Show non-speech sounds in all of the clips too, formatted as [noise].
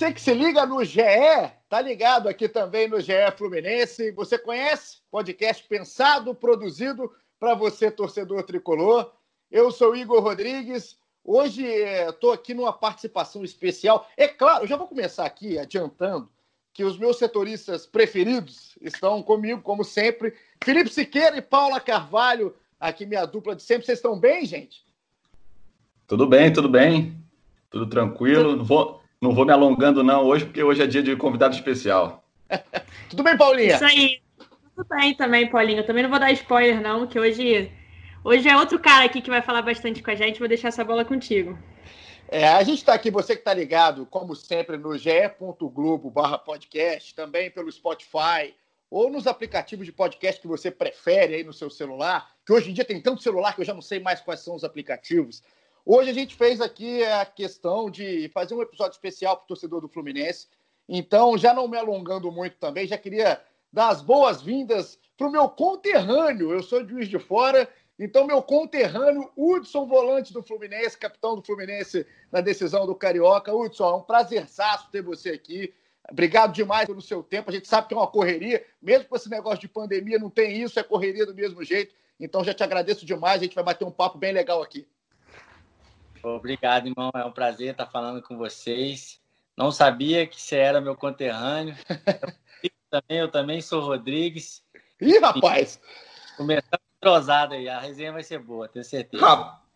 Você que se liga no GE, tá ligado aqui também no GE Fluminense. Você conhece? Podcast pensado, produzido para você, torcedor tricolor. Eu sou Igor Rodrigues. Hoje estou aqui numa participação especial. É claro, eu já vou começar aqui adiantando que os meus setoristas preferidos estão comigo, como sempre. Felipe Siqueira e Paula Carvalho, aqui minha dupla de sempre. Vocês estão bem, gente? Tudo bem, tudo bem. Tudo tranquilo. Vou, não vou me alongando, não, hoje, porque hoje é dia de convidado especial. [laughs] Tudo bem, Paulinha? Isso aí. Tudo bem também, Paulinho. Eu também não vou dar spoiler, não, que hoje, hoje é outro cara aqui que vai falar bastante com a gente. Vou deixar essa bola contigo. É, a gente está aqui, você que está ligado, como sempre, no ge.globo barra podcast, também pelo Spotify, ou nos aplicativos de podcast que você prefere aí no seu celular, que hoje em dia tem tanto celular que eu já não sei mais quais são os aplicativos. Hoje a gente fez aqui a questão de fazer um episódio especial para o torcedor do Fluminense. Então, já não me alongando muito também, já queria dar as boas-vindas para o meu conterrâneo. Eu sou Juiz de Fora, então meu conterrâneo, Hudson, volante do Fluminense, capitão do Fluminense na decisão do Carioca. Hudson, é um prazerzaço ter você aqui. Obrigado demais pelo seu tempo. A gente sabe que é uma correria, mesmo com esse negócio de pandemia, não tem isso, é correria do mesmo jeito. Então já te agradeço demais, a gente vai bater um papo bem legal aqui. Obrigado, irmão. É um prazer estar falando com vocês. Não sabia que você era meu conterrâneo. Eu [laughs] também, eu também sou Rodrigues. Ih, rapaz! Começando entrosado aí. A resenha vai ser boa, tenho certeza.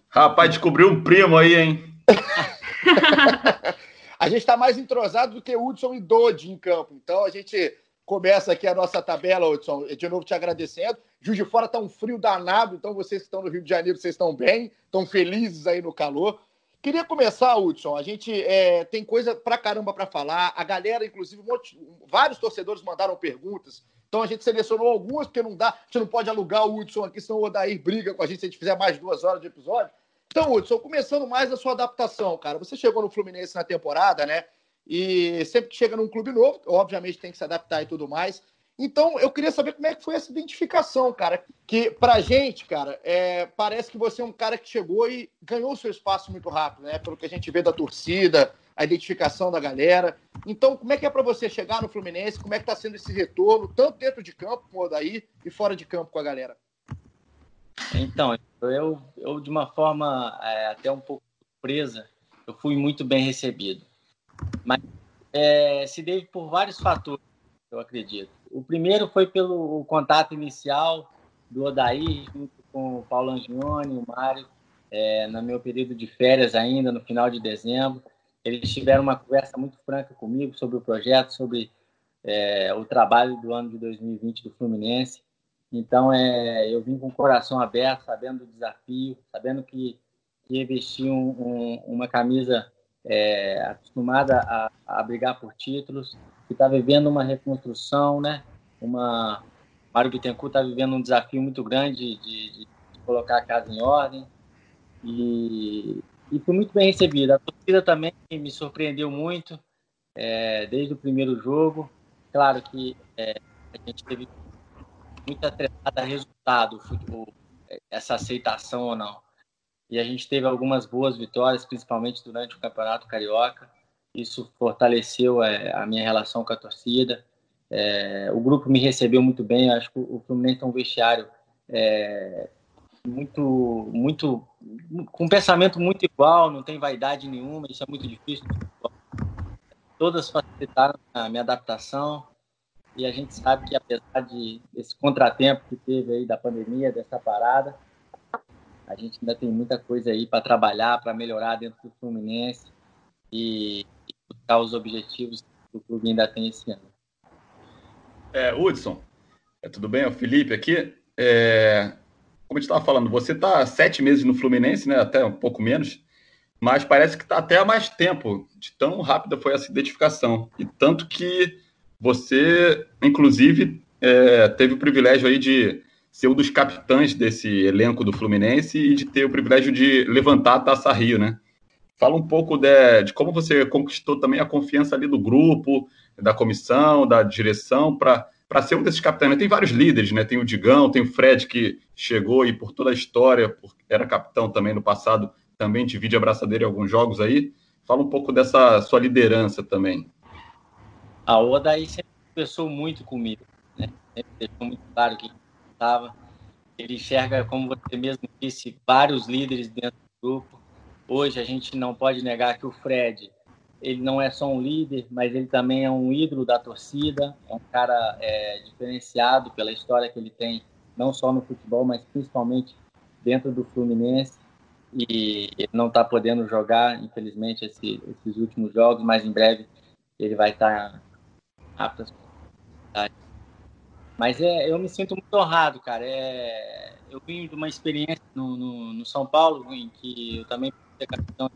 Rapaz, descobriu um primo aí, hein? [laughs] a gente está mais entrosado do que Hudson e Dodge em campo. Então a gente começa aqui a nossa tabela, Hudson. De novo te agradecendo. Juiz de Fora está um frio danado, então vocês que estão no Rio de Janeiro, vocês estão bem, estão felizes aí no calor. Queria começar, Hudson. A gente é, tem coisa pra caramba para falar. A galera, inclusive, um monte, vários torcedores mandaram perguntas. Então a gente selecionou algumas, porque não dá, a gente não pode alugar o Hudson aqui, senão o Odair briga com a gente se a gente fizer mais duas horas de episódio. Então, Hudson, começando mais a sua adaptação, cara. Você chegou no Fluminense na temporada, né? E sempre que chega num clube novo, obviamente tem que se adaptar e tudo mais. Então, eu queria saber como é que foi essa identificação, cara. Que pra gente, cara, é, parece que você é um cara que chegou e ganhou seu espaço muito rápido, né? Pelo que a gente vê da torcida, a identificação da galera. Então, como é que é para você chegar no Fluminense? Como é que tá sendo esse retorno, tanto dentro de campo com o Odaí e fora de campo com a galera? Então, eu, eu de uma forma é, até um pouco surpresa, eu fui muito bem recebido. Mas é, se deve por vários fatores, eu acredito. O primeiro foi pelo contato inicial do Odair, junto com o Paulo Angione, o Mário, é, no meu período de férias ainda, no final de dezembro. Eles tiveram uma conversa muito franca comigo sobre o projeto, sobre é, o trabalho do ano de 2020 do Fluminense. Então, é, eu vim com o coração aberto, sabendo do desafio, sabendo que, que vestir um, um, uma camisa é, acostumada a, a brigar por títulos, que está vivendo uma reconstrução, né? Uma Mário Bittencourt está vivendo um desafio muito grande de, de, colocar a casa em ordem e, e foi muito bem recebida. A torcida também me surpreendeu muito é, desde o primeiro jogo. Claro que é, a gente teve muita atrelada resultado, futebol, essa aceitação ou não. E a gente teve algumas boas vitórias, principalmente durante o Campeonato Carioca. Isso fortaleceu é, a minha relação com a torcida. É, o grupo me recebeu muito bem. Acho que o Fluminense é um vestiário é, muito, muito, com um pensamento muito igual, não tem vaidade nenhuma. Isso é muito difícil. Todas facilitaram a minha adaptação e a gente sabe que apesar de desse contratempo que teve aí da pandemia, dessa parada, a gente ainda tem muita coisa aí para trabalhar, para melhorar dentro do Fluminense e, buscar os objetivos que o clube ainda tem esse ano. É, Hudson, é, tudo bem? É o Felipe aqui. É, como a gente estava falando, você está sete meses no Fluminense, né? Até um pouco menos. mas parece que está até há mais tempo, de tão rápida foi essa identificação. E tanto que você, inclusive, é, teve o privilégio aí de ser um dos capitães desse elenco do Fluminense e de ter o privilégio de levantar a Taça Rio, né? Fala um pouco de, de como você conquistou também a confiança ali do grupo, da comissão, da direção, para ser um desses capitães. Tem vários líderes, né? Tem o Digão, tem o Fred, que chegou e por toda a história, era capitão também no passado, também divide a abraçadeira em alguns jogos aí. Fala um pouco dessa sua liderança também. A Odaí sempre conversou muito comigo, né? Sempre deixou muito claro que estava. Ele enxerga, como você mesmo disse, vários líderes dentro do grupo. Hoje a gente não pode negar que o Fred, ele não é só um líder, mas ele também é um ídolo da torcida. É um cara é, diferenciado pela história que ele tem, não só no futebol, mas principalmente dentro do Fluminense. E ele não está podendo jogar, infelizmente, esse, esses últimos jogos, mas em breve ele vai estar tá apto mas é, eu me sinto muito honrado, cara. É, eu vim de uma experiência no, no, no São Paulo, em que eu também fui capitão,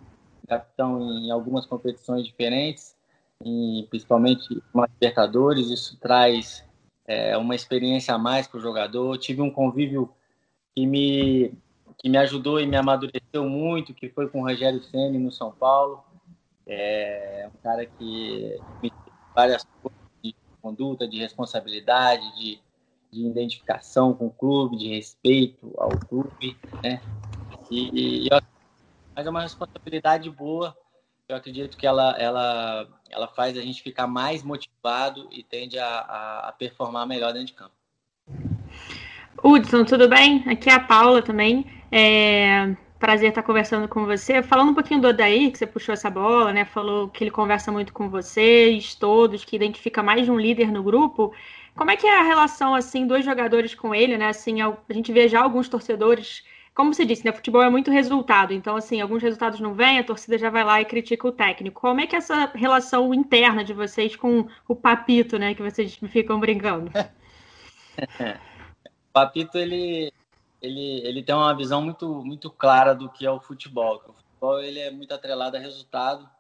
capitão em algumas competições diferentes, e principalmente uma Libertadores. Isso traz é, uma experiência a mais para o jogador. tive um convívio que me, que me ajudou e me amadureceu muito, que foi com o Rogério Ceni no São Paulo. É um cara que me várias coisas conduta, de responsabilidade, de, de identificação com o clube, de respeito ao clube, né? E, e mas é uma responsabilidade boa. Eu acredito que ela, ela, ela faz a gente ficar mais motivado e tende a, a, a performar melhor dentro de campo. Hudson, tudo bem? Aqui é a Paula também. É, prazer estar conversando com você. Falando um pouquinho do Odair, que você puxou essa bola, né? Falou que ele conversa muito com vocês, todos, que identifica mais de um líder no grupo. Como é que é a relação, assim, dos jogadores com ele, né? Assim, a gente vê já alguns torcedores, como você disse, né? Futebol é muito resultado. Então, assim, alguns resultados não vêm, a torcida já vai lá e critica o técnico. Como é que é essa relação interna de vocês com o Papito, né? Que vocês ficam brincando? [laughs] o Papito, ele, ele, ele tem uma visão muito, muito clara do que é o futebol. O futebol ele é muito atrelado a resultado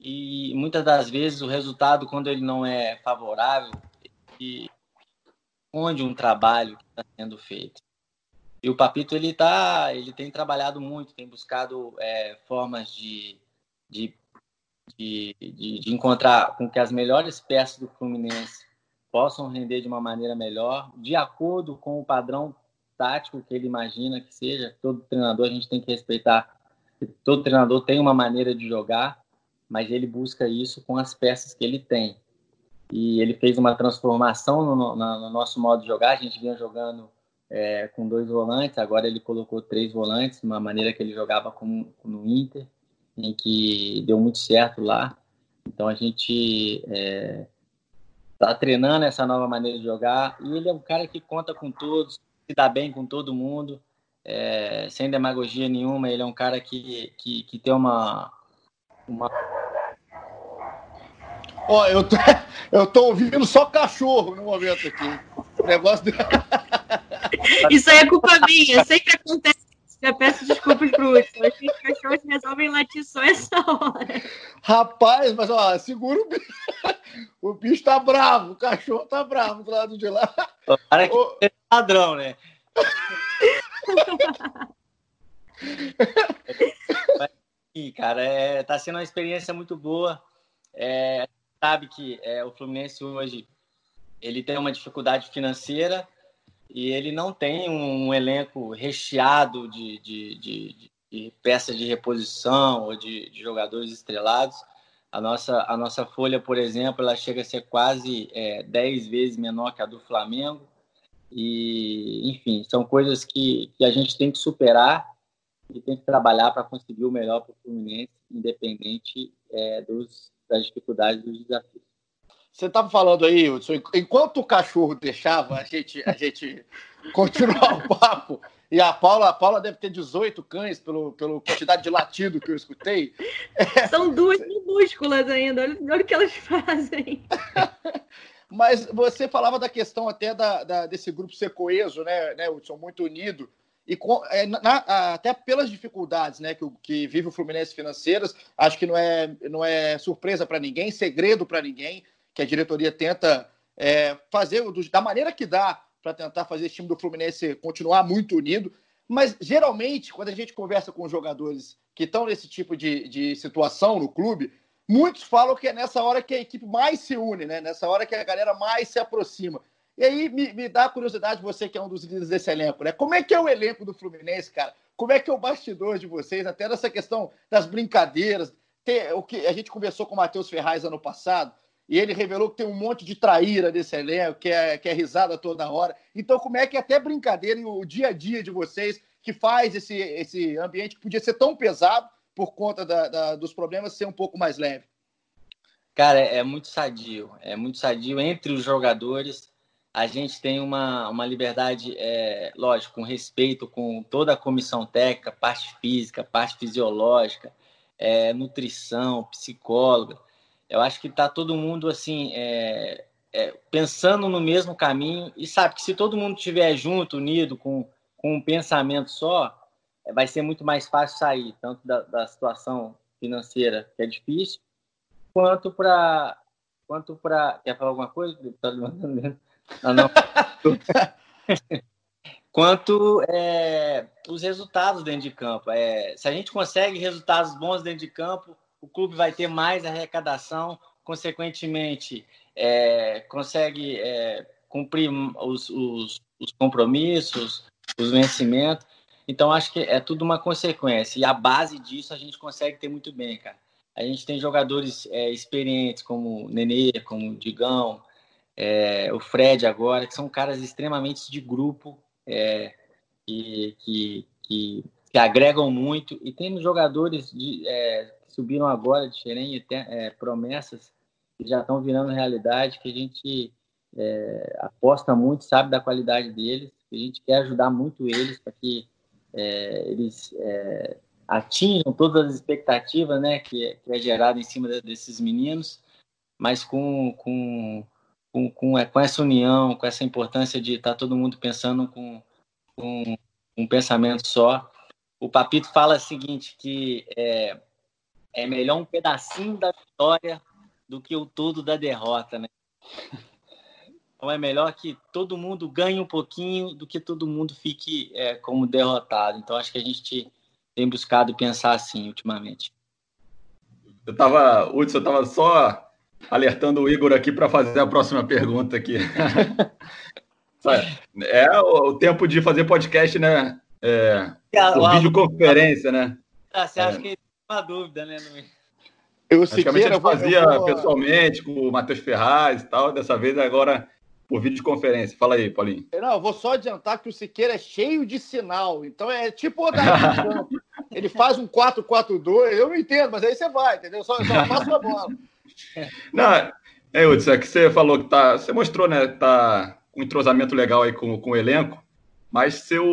e muitas das vezes o resultado, quando ele não é favorável, ele esconde um trabalho que está sendo feito. E o Papito ele tá, ele tem trabalhado muito, tem buscado é, formas de, de, de, de, encontrar com que as melhores peças do Fluminense possam render de uma maneira melhor, de acordo com o padrão tático que ele imagina que seja. Todo treinador a gente tem que respeitar. Todo treinador tem uma maneira de jogar, mas ele busca isso com as peças que ele tem. E ele fez uma transformação no, no, no nosso modo de jogar. A gente vinha jogando é, com dois volantes, agora ele colocou três volantes, uma maneira que ele jogava com, no Inter, em que deu muito certo lá. Então a gente está é, tá treinando essa nova maneira de jogar e ele é um cara que conta com todos, se dá bem com todo mundo, é, sem demagogia nenhuma. Ele é um cara que, que, que tem uma. uma... Ó, eu tô, [laughs] eu tô ouvindo só cachorro no momento aqui. O negócio. [laughs] [laughs] Isso aí é culpa minha, sempre acontece. Já peço desculpas pro Hudson. Acho que os cachorros resolvem latir só essa hora. Rapaz, mas ó, segura o bicho. O bicho tá bravo, o cachorro tá bravo do lado de lá. Para que o... padrão, né? [laughs] E, cara, é, tá sendo uma experiência muito boa. É, sabe que é, o Fluminense hoje ele tem uma dificuldade financeira e ele não tem um, elenco recheado de, de, de, de, peças de reposição ou de, de, jogadores estrelados. A nossa, a nossa folha, por exemplo, ela chega a ser quase é, 10 vezes menor que a do Flamengo. E, enfim, são coisas que, que a gente tem que superar e tem que trabalhar para conseguir o melhor para o Fluminense, independente é, dos, das dificuldades dos desafios. Você estava falando aí, Hudson, enquanto o cachorro deixava a gente, a gente [laughs] continuar o papo, e a Paula, a Paula deve ter 18 cães pelo, pela quantidade de latido que eu escutei. [laughs] São duas minúsculas ainda, olha, olha o que elas fazem. [laughs] Mas você falava da questão até da, da, desse grupo ser coeso, né, né, Hudson, muito unido. E com, é, na, até pelas dificuldades né, que, que vive o Fluminense financeiras, acho que não é, não é surpresa para ninguém, segredo para ninguém, que a diretoria tenta é, fazer da maneira que dá para tentar fazer esse time do Fluminense continuar muito unido. Mas geralmente, quando a gente conversa com jogadores que estão nesse tipo de, de situação no clube, muitos falam que é nessa hora que a equipe mais se une, né? nessa hora que a galera mais se aproxima. E aí me, me dá curiosidade, você que é um dos líderes desse elenco, né? Como é que é o elenco do Fluminense, cara? Como é que é o bastidor de vocês, até nessa questão das brincadeiras? Tem, o que a gente conversou com o Matheus Ferraz ano passado, e ele revelou que tem um monte de traíra desse elenco, que é, que é risada toda hora. Então, como é que é até brincadeira e o dia a dia de vocês que faz esse, esse ambiente que podia ser tão pesado por conta da, da, dos problemas ser um pouco mais leve? Cara, é, é muito sadio. É muito sadio entre os jogadores a gente tem uma, uma liberdade, é, lógico, com respeito com toda a comissão técnica, parte física, parte fisiológica, é, nutrição, psicóloga. Eu acho que está todo mundo assim é, é, pensando no mesmo caminho e sabe que se todo mundo estiver junto, unido, com, com um pensamento só, é, vai ser muito mais fácil sair, tanto da, da situação financeira, que é difícil, quanto para. Quanto para. Quer falar alguma coisa? Tá levantando não, não. [laughs] Quanto é, os resultados dentro de campo. É, se a gente consegue resultados bons dentro de campo, o clube vai ter mais arrecadação, consequentemente, é, consegue é, cumprir os, os, os, compromissos, os vencimentos. Então, acho que é tudo uma consequência. E a base disso a gente consegue ter muito bem, cara. A gente tem jogadores é, experientes como o Nenê, como o Digão, é, o Fred agora, que são caras extremamente de grupo é, que, que, que, que, agregam muito. E tem jogadores de, é, subiram agora de Xerém, é, promessas que já estão virando realidade, que a gente é, aposta muito, sabe da qualidade deles, que a gente quer ajudar muito eles para que é, eles atinjam todas as expectativas né, que, que é gerado em cima desses meninos, mas com, com com, com, é, com essa união, com essa importância de estar tá todo mundo pensando com, com um pensamento só. O Papito fala o seguinte, que é, é melhor um pedacinho da vitória do que o todo da derrota, né? Então é melhor que todo mundo ganhe um pouquinho do que todo mundo fique é, como derrotado. Então acho que a gente tem buscado pensar assim ultimamente. Eu tava, Hudson, eu tava só alertando o Igor aqui para fazer a próxima pergunta aqui. [laughs] é o tempo de fazer podcast, né? É, por videoconferência, né? Ah, você acha é. que dúvida, né? Eu Antigamente a gente fazia vou... pessoalmente com o Matheus Ferraz e tal, dessa vez agora por videoconferência. Fala aí, Paulinho. Não, eu vou só adiantar que o Siqueira é cheio de sinal, então é tipo o [laughs] Ele faz um 4-4-2, eu não entendo, mas aí você vai, entendeu? Só, só passa a bola. [laughs] Não, é, Hudson, é que você falou que tá. Você mostrou, né? Tá um entrosamento legal aí com, com o elenco, mas seu.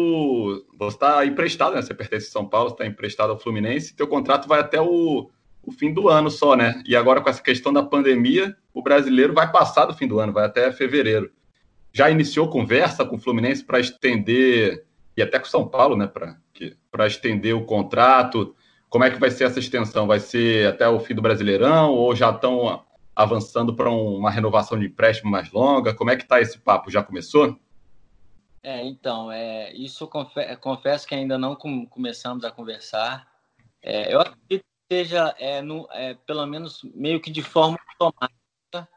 Você está emprestado, né? Você pertence a São Paulo, está emprestado ao Fluminense, teu contrato vai até o, o fim do ano só, né? E agora com essa questão da pandemia, o brasileiro vai passar do fim do ano, vai até fevereiro. Já iniciou conversa com o Fluminense para estender, e até com o São Paulo, né? Para estender o contrato como é que vai ser essa extensão? Vai ser até o fim do Brasileirão ou já estão avançando para uma renovação de empréstimo mais longa? Como é que está esse papo? Já começou? É, então, é, isso confe confesso que ainda não com começamos a conversar. É, eu acredito que seja, é, no, é, pelo menos, meio que de forma automática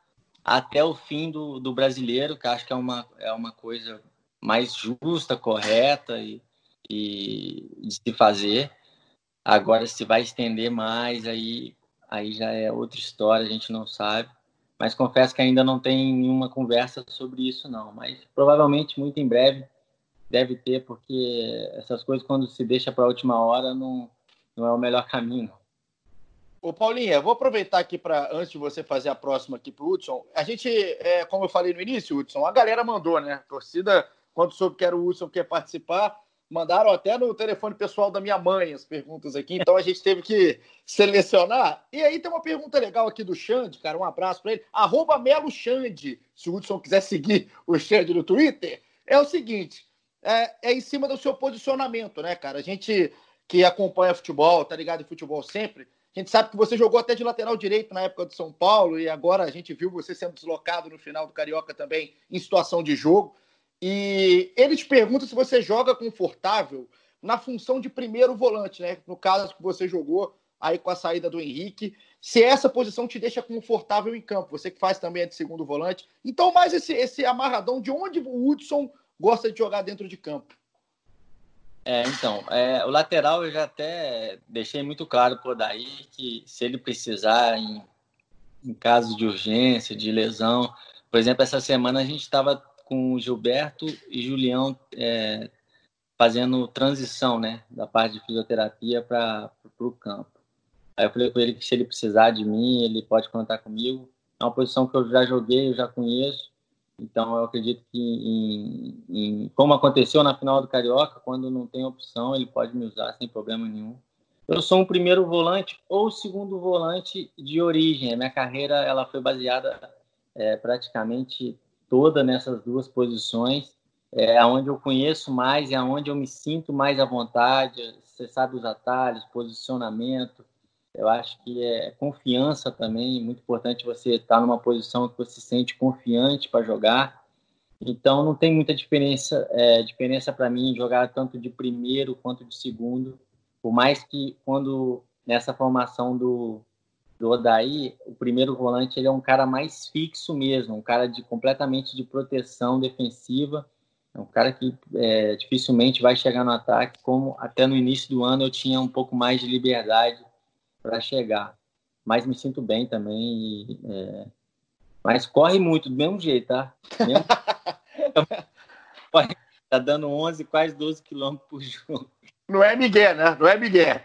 até o fim do, do brasileiro, que acho que é uma, é uma coisa mais justa, correta e, e de se fazer. Agora, se vai estender mais, aí, aí já é outra história, a gente não sabe. Mas confesso que ainda não tem nenhuma conversa sobre isso, não. Mas provavelmente muito em breve deve ter, porque essas coisas, quando se deixa para a última hora, não, não é o melhor caminho. Ô, Paulinha, vou aproveitar aqui para, antes de você fazer a próxima aqui para o Hudson, a gente, é, como eu falei no início, Hudson, a galera mandou, né? A torcida, quando soube que era o Hudson que ia participar, Mandaram até no telefone pessoal da minha mãe as perguntas aqui, então a gente teve que selecionar. E aí tem uma pergunta legal aqui do Xande, cara, um abraço para ele. Arroba Melo Xande, se o Hudson quiser seguir o Xande no Twitter. É o seguinte, é, é em cima do seu posicionamento, né, cara? A gente que acompanha futebol, tá ligado em futebol sempre, a gente sabe que você jogou até de lateral direito na época do São Paulo e agora a gente viu você sendo deslocado no final do Carioca também em situação de jogo. E ele te pergunta se você joga confortável na função de primeiro volante, né? No caso que você jogou aí com a saída do Henrique, se essa posição te deixa confortável em campo, você que faz também é de segundo volante. Então, mais esse, esse amarradão de onde o Hudson gosta de jogar dentro de campo. É, então, é, o lateral eu já até deixei muito claro por daí que se ele precisar em, em caso de urgência, de lesão, por exemplo, essa semana a gente estava com o Gilberto e Julião é, fazendo transição, né, da parte de fisioterapia para o campo. Aí eu falei com ele que se ele precisar de mim, ele pode contar comigo. É uma posição que eu já joguei, eu já conheço. Então eu acredito que, em, em, como aconteceu na final do Carioca, quando não tem opção, ele pode me usar sem problema nenhum. Eu sou um primeiro volante ou segundo volante de origem. A minha carreira ela foi baseada é, praticamente toda nessas duas posições. É onde eu conheço mais, é onde eu me sinto mais à vontade. Você sabe os atalhos, posicionamento, eu acho que é confiança também, muito importante você estar numa posição que você se sente confiante para jogar. Então não tem muita diferença, é, diferença para mim jogar tanto de primeiro quanto de segundo. Por mais que quando nessa formação do, do Odaí, o primeiro volante ele é um cara mais fixo mesmo, um cara de completamente de proteção defensiva, é um cara que é, dificilmente vai chegar no ataque, como até no início do ano eu tinha um pouco mais de liberdade para chegar. Mas me sinto bem também. É... Mas corre muito, do mesmo jeito, tá? Mesmo... [laughs] tá dando 11, quase 12 quilômetros por jogo. Não é Miguel, né? Não é Miguel.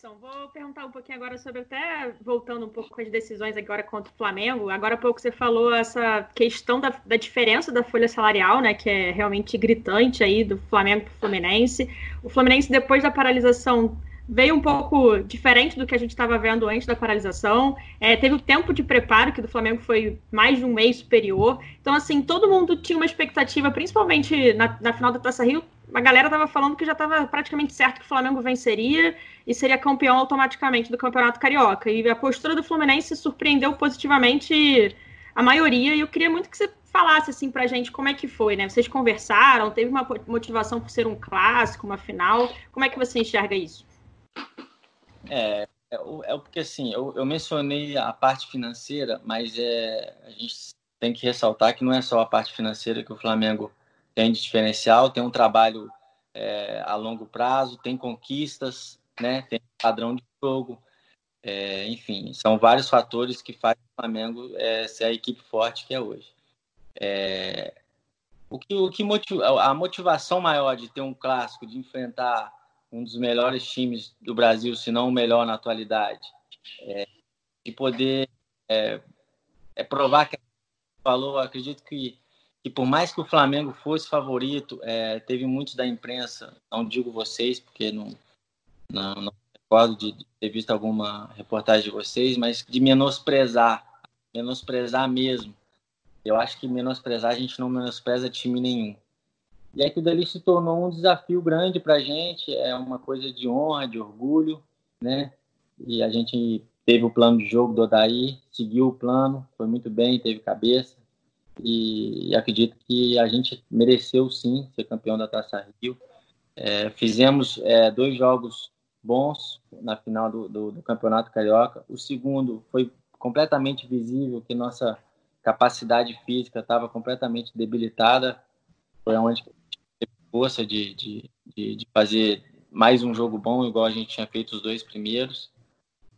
Hudson, vou perguntar um pouquinho agora sobre, até voltando um pouco com as decisões agora contra o Flamengo. Agora há pouco você falou essa questão da, da diferença da folha salarial, né, que é realmente gritante aí do Flamengo para o Fluminense. O Fluminense, depois da paralisação, veio um pouco diferente do que a gente estava vendo antes da paralisação. É, teve o tempo de preparo, que do Flamengo foi mais de um mês superior. Então, assim, todo mundo tinha uma expectativa, principalmente na, na final da Taça Rio, a galera estava falando que já estava praticamente certo que o Flamengo venceria e seria campeão automaticamente do Campeonato Carioca. E a postura do Fluminense surpreendeu positivamente a maioria. E eu queria muito que você falasse assim para a gente como é que foi, né? Vocês conversaram, teve uma motivação por ser um clássico, uma final. Como é que você enxerga isso? É, é, é porque assim, eu, eu mencionei a parte financeira, mas é, a gente tem que ressaltar que não é só a parte financeira que o Flamengo tem de diferencial, tem um trabalho é, a longo prazo, tem conquistas, né? tem padrão de jogo, é, enfim, são vários fatores que fazem o Flamengo é, ser a equipe forte que é hoje. É, o que, o que motiva, a motivação maior de ter um clássico, de enfrentar um dos melhores times do Brasil, se não o melhor na atualidade, é, de poder é, é provar que falou, acredito que que por mais que o Flamengo fosse favorito, é, teve muitos da imprensa, não digo vocês, porque não, não, não recordo de, ter visto alguma reportagem de vocês, mas de menosprezar, menosprezar mesmo. Eu acho que menosprezar, a gente não menospreza time nenhum. E aquilo dali se tornou um desafio grande para a gente, é uma coisa de honra, de orgulho, né? E a gente teve o plano de jogo do Odaí, seguiu o plano, foi muito bem, teve cabeça, e, acredito que a gente mereceu sim ser campeão da Taça Rio. É, fizemos é, dois jogos bons na final do, do, do, Campeonato Carioca. O segundo foi completamente visível que nossa capacidade física estava completamente debilitada. Foi onde teve força de, de, de, de fazer mais um jogo bom, igual a gente tinha feito os dois primeiros.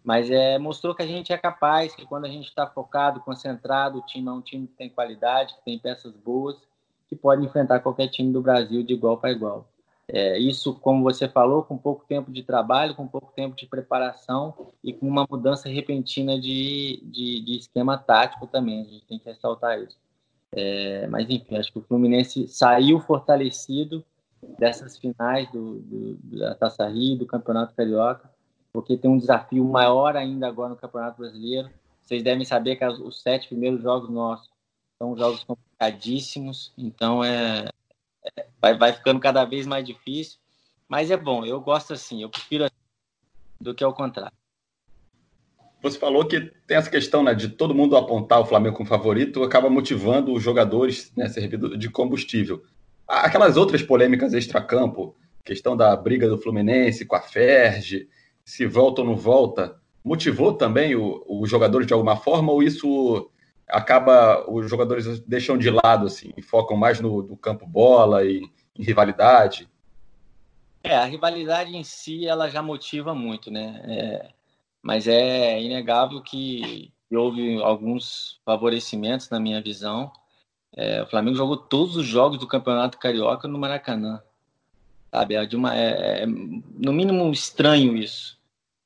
Mas é, mostrou que a gente é capaz, que quando a gente está focado, concentrado, o time é um time que tem qualidade, que tem peças boas, que pode enfrentar qualquer time do Brasil de igual para igual. É, isso, como você falou, com pouco tempo de trabalho, com pouco tempo de preparação e com uma mudança repentina de, de, de esquema tático também. A gente tem que ressaltar isso. É, mas, enfim, acho que o Fluminense saiu fortalecido dessas finais do, do, da Taça Rio, do Campeonato Carioca, porque tem um desafio maior ainda agora no Campeonato Brasileiro. Vocês devem saber que os sete primeiros jogos nossos são jogos complicadíssimos, então é, é vai, vai ficando cada vez mais difícil. Mas é bom, eu gosto assim, eu prefiro assim do que ao contrário. Você falou que tem essa questão né, de todo mundo apontar o Flamengo como favorito, acaba motivando os jogadores né, servindo de combustível. Aquelas outras polêmicas extra-campo, questão da briga do Fluminense com a Ferge, se volta ou não volta, motivou também os jogadores de alguma forma ou isso acaba os jogadores deixam de lado assim e focam mais no, no campo bola e em rivalidade? É, a rivalidade em si ela já motiva muito, né? É, mas é inegável que, que, houve alguns favorecimentos na minha visão. É, o Flamengo jogou todos os jogos do Campeonato Carioca no Maracanã, sabe? É uma, é, é no mínimo estranho isso.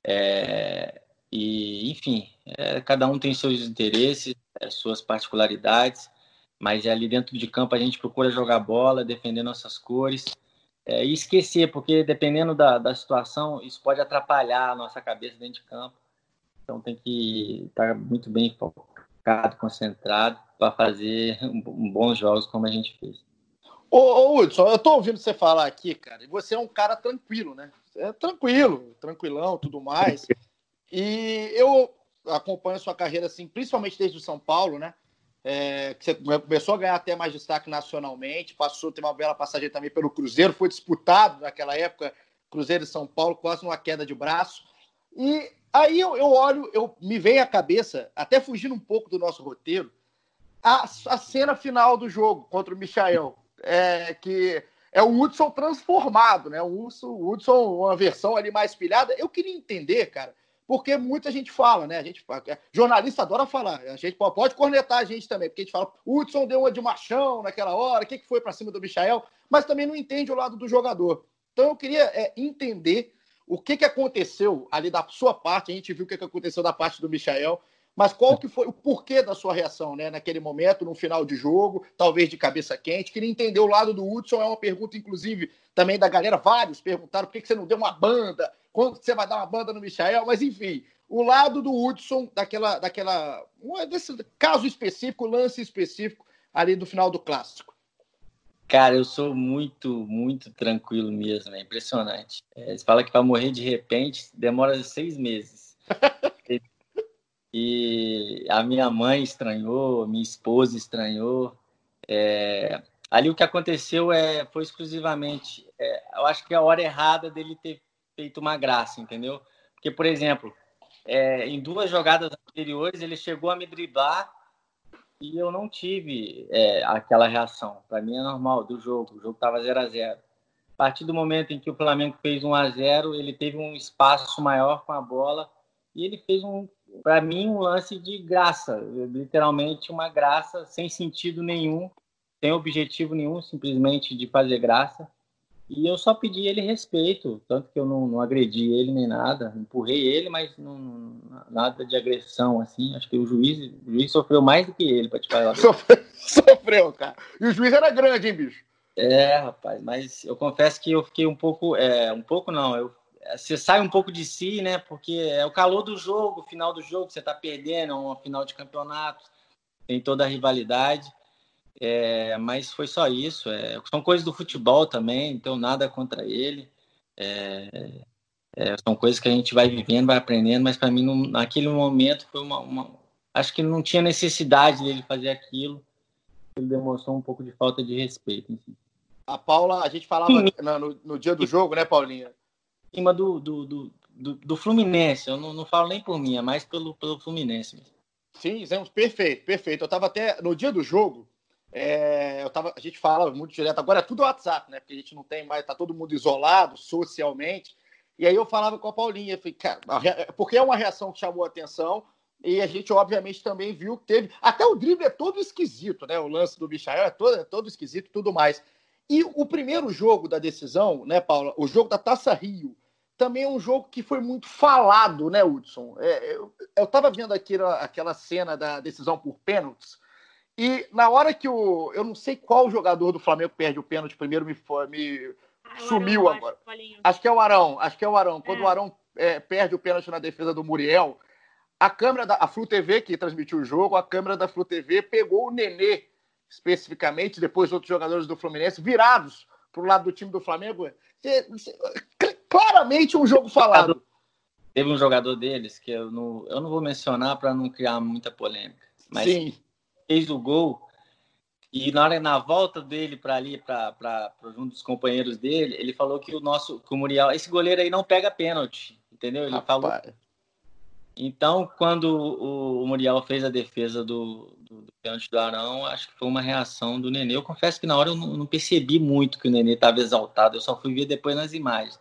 É, e, enfim, é, cada um tem seus interesses, é, suas particularidades, mas é ali dentro de campo a gente procura jogar bola, defender nossas cores é, e esquecer, porque dependendo da, da situação, isso pode atrapalhar a nossa cabeça dentro de campo. Então tem que estar muito bem focado, concentrado para fazer um, um bons jogos como a gente fez. Ô, ô Hudson, eu tô ouvindo você falar aqui, cara, e você é um cara tranquilo, né? É tranquilo, tranquilão, tudo mais. E eu acompanho a sua carreira, assim, principalmente desde o São Paulo, né? É, que você começou a ganhar até mais destaque nacionalmente, passou, teve uma bela passagem também pelo Cruzeiro, foi disputado naquela época, Cruzeiro e São Paulo, quase uma queda de braço. E aí eu, eu olho, eu me vem à cabeça, até fugindo um pouco do nosso roteiro, a, a cena final do jogo contra o Michael, é, que é o Hudson transformado, né? O Hudson, o Hudson, uma versão ali mais pilhada. Eu queria entender, cara, porque muita gente fala, né? A gente, é, jornalista adora falar, a gente pode cornetar a gente também, porque a gente fala, o Hudson deu uma de machão naquela hora, o que, que foi para cima do Michael, mas também não entende o lado do jogador. Então eu queria é, entender o que, que aconteceu ali da sua parte, a gente viu o que, que aconteceu da parte do Michael, mas qual que foi o porquê da sua reação, né? Naquele momento, no final de jogo, talvez de cabeça quente. Queria entender o lado do Hudson, é uma pergunta, inclusive, também da galera. Vários perguntaram por que, que você não deu uma banda, quando você vai dar uma banda no Michael, mas enfim, o lado do Hudson, daquela, daquela. desse caso específico, lance específico ali do final do clássico. Cara, eu sou muito, muito tranquilo mesmo, é impressionante. É, você fala que vai morrer de repente, demora seis meses. [laughs] e a minha mãe estranhou, minha esposa estranhou. É, ali o que aconteceu é, foi exclusivamente, é, eu acho que é a hora errada dele ter feito uma graça, entendeu? Porque, por exemplo, é, em duas jogadas anteriores ele chegou a me driblar e eu não tive é, aquela reação. Para mim é normal do jogo, o jogo estava 0 a 0 A partir do momento em que o Flamengo fez 1 a 0 ele teve um espaço maior com a bola e ele fez um, para mim, um lance de graça, literalmente uma graça sem sentido nenhum, sem objetivo nenhum, simplesmente de fazer graça. E eu só pedi ele respeito, tanto que eu não, não agredi ele nem nada, empurrei ele, mas não, nada de agressão, assim. Acho que o juiz, o juiz sofreu mais do que ele, para te falar. Sofreu, [laughs] sofreu, cara. E o juiz era grande, hein, bicho? É, rapaz, mas eu confesso que eu fiquei um pouco, é, um pouco não, eu, você sai um pouco de si, né? Porque é o calor do jogo, o final do jogo, você tá perdendo, é uma final de campeonato, tem toda a rivalidade. É, mas foi só isso. É, são coisas do futebol também, então nada contra ele. É, é são coisas que a gente vai vivendo, vai aprendendo, mas para mim, não, naquele momento, foi uma, uma, Acho que não tinha necessidade dele fazer aquilo. Ele demonstrou um pouco de falta de respeito. A Paula, a gente falava no, no, dia do jogo, né, Paulinha? Cima do, do, do, do, do Fluminense. Eu não, não falo nem por mim, é mais pelo, pelo Fluminense. Sim, perfeito, perfeito. Eu estava até no dia do jogo, é, eu tava, a gente fala muito direto, agora é tudo WhatsApp, né? Porque a gente não tem mais, tá todo mundo isolado socialmente. E aí eu falava com a Paulinha, falei, cara, porque é uma reação que chamou a atenção, e a gente, obviamente, também viu que teve. Até o drible é todo esquisito, né? O lance do Michael é todo, é todo esquisito tudo mais. E o primeiro jogo da decisão, né, Paula? O jogo da Taça Rio, também é um jogo que foi muito falado, né, Hudson? É, eu, eu tava vendo aqui aquela cena da decisão por pênaltis. E na hora que o. Eu não sei qual jogador do Flamengo perde o pênalti primeiro, me, me ah, sumiu Arão, agora. Acho, acho, que é o Arão. Acho que é o Arão. Quando é. o Arão é, perde o pênalti na defesa do Muriel, a câmera da a Flu TV, que transmitiu o jogo, a câmera da Flu TV pegou o Nenê, especificamente, depois outros jogadores do Fluminense, virados para o lado do time do Flamengo. Claramente um jogo falado. Teve um jogador deles que eu não, eu não vou mencionar para não criar muita polêmica, mas Sim. fez o gol e na hora na volta dele para ali para um dos companheiros dele, ele falou que o nosso que o Muriel, esse goleiro aí não pega pênalti, entendeu? Ele Rapaz. falou então, quando o, o Muriel fez a defesa do, do, do pênalti do Arão, acho que foi uma reação do Nenê. Eu confesso que na hora eu não, não percebi muito que o Nenê estava exaltado, eu só fui ver depois nas imagens.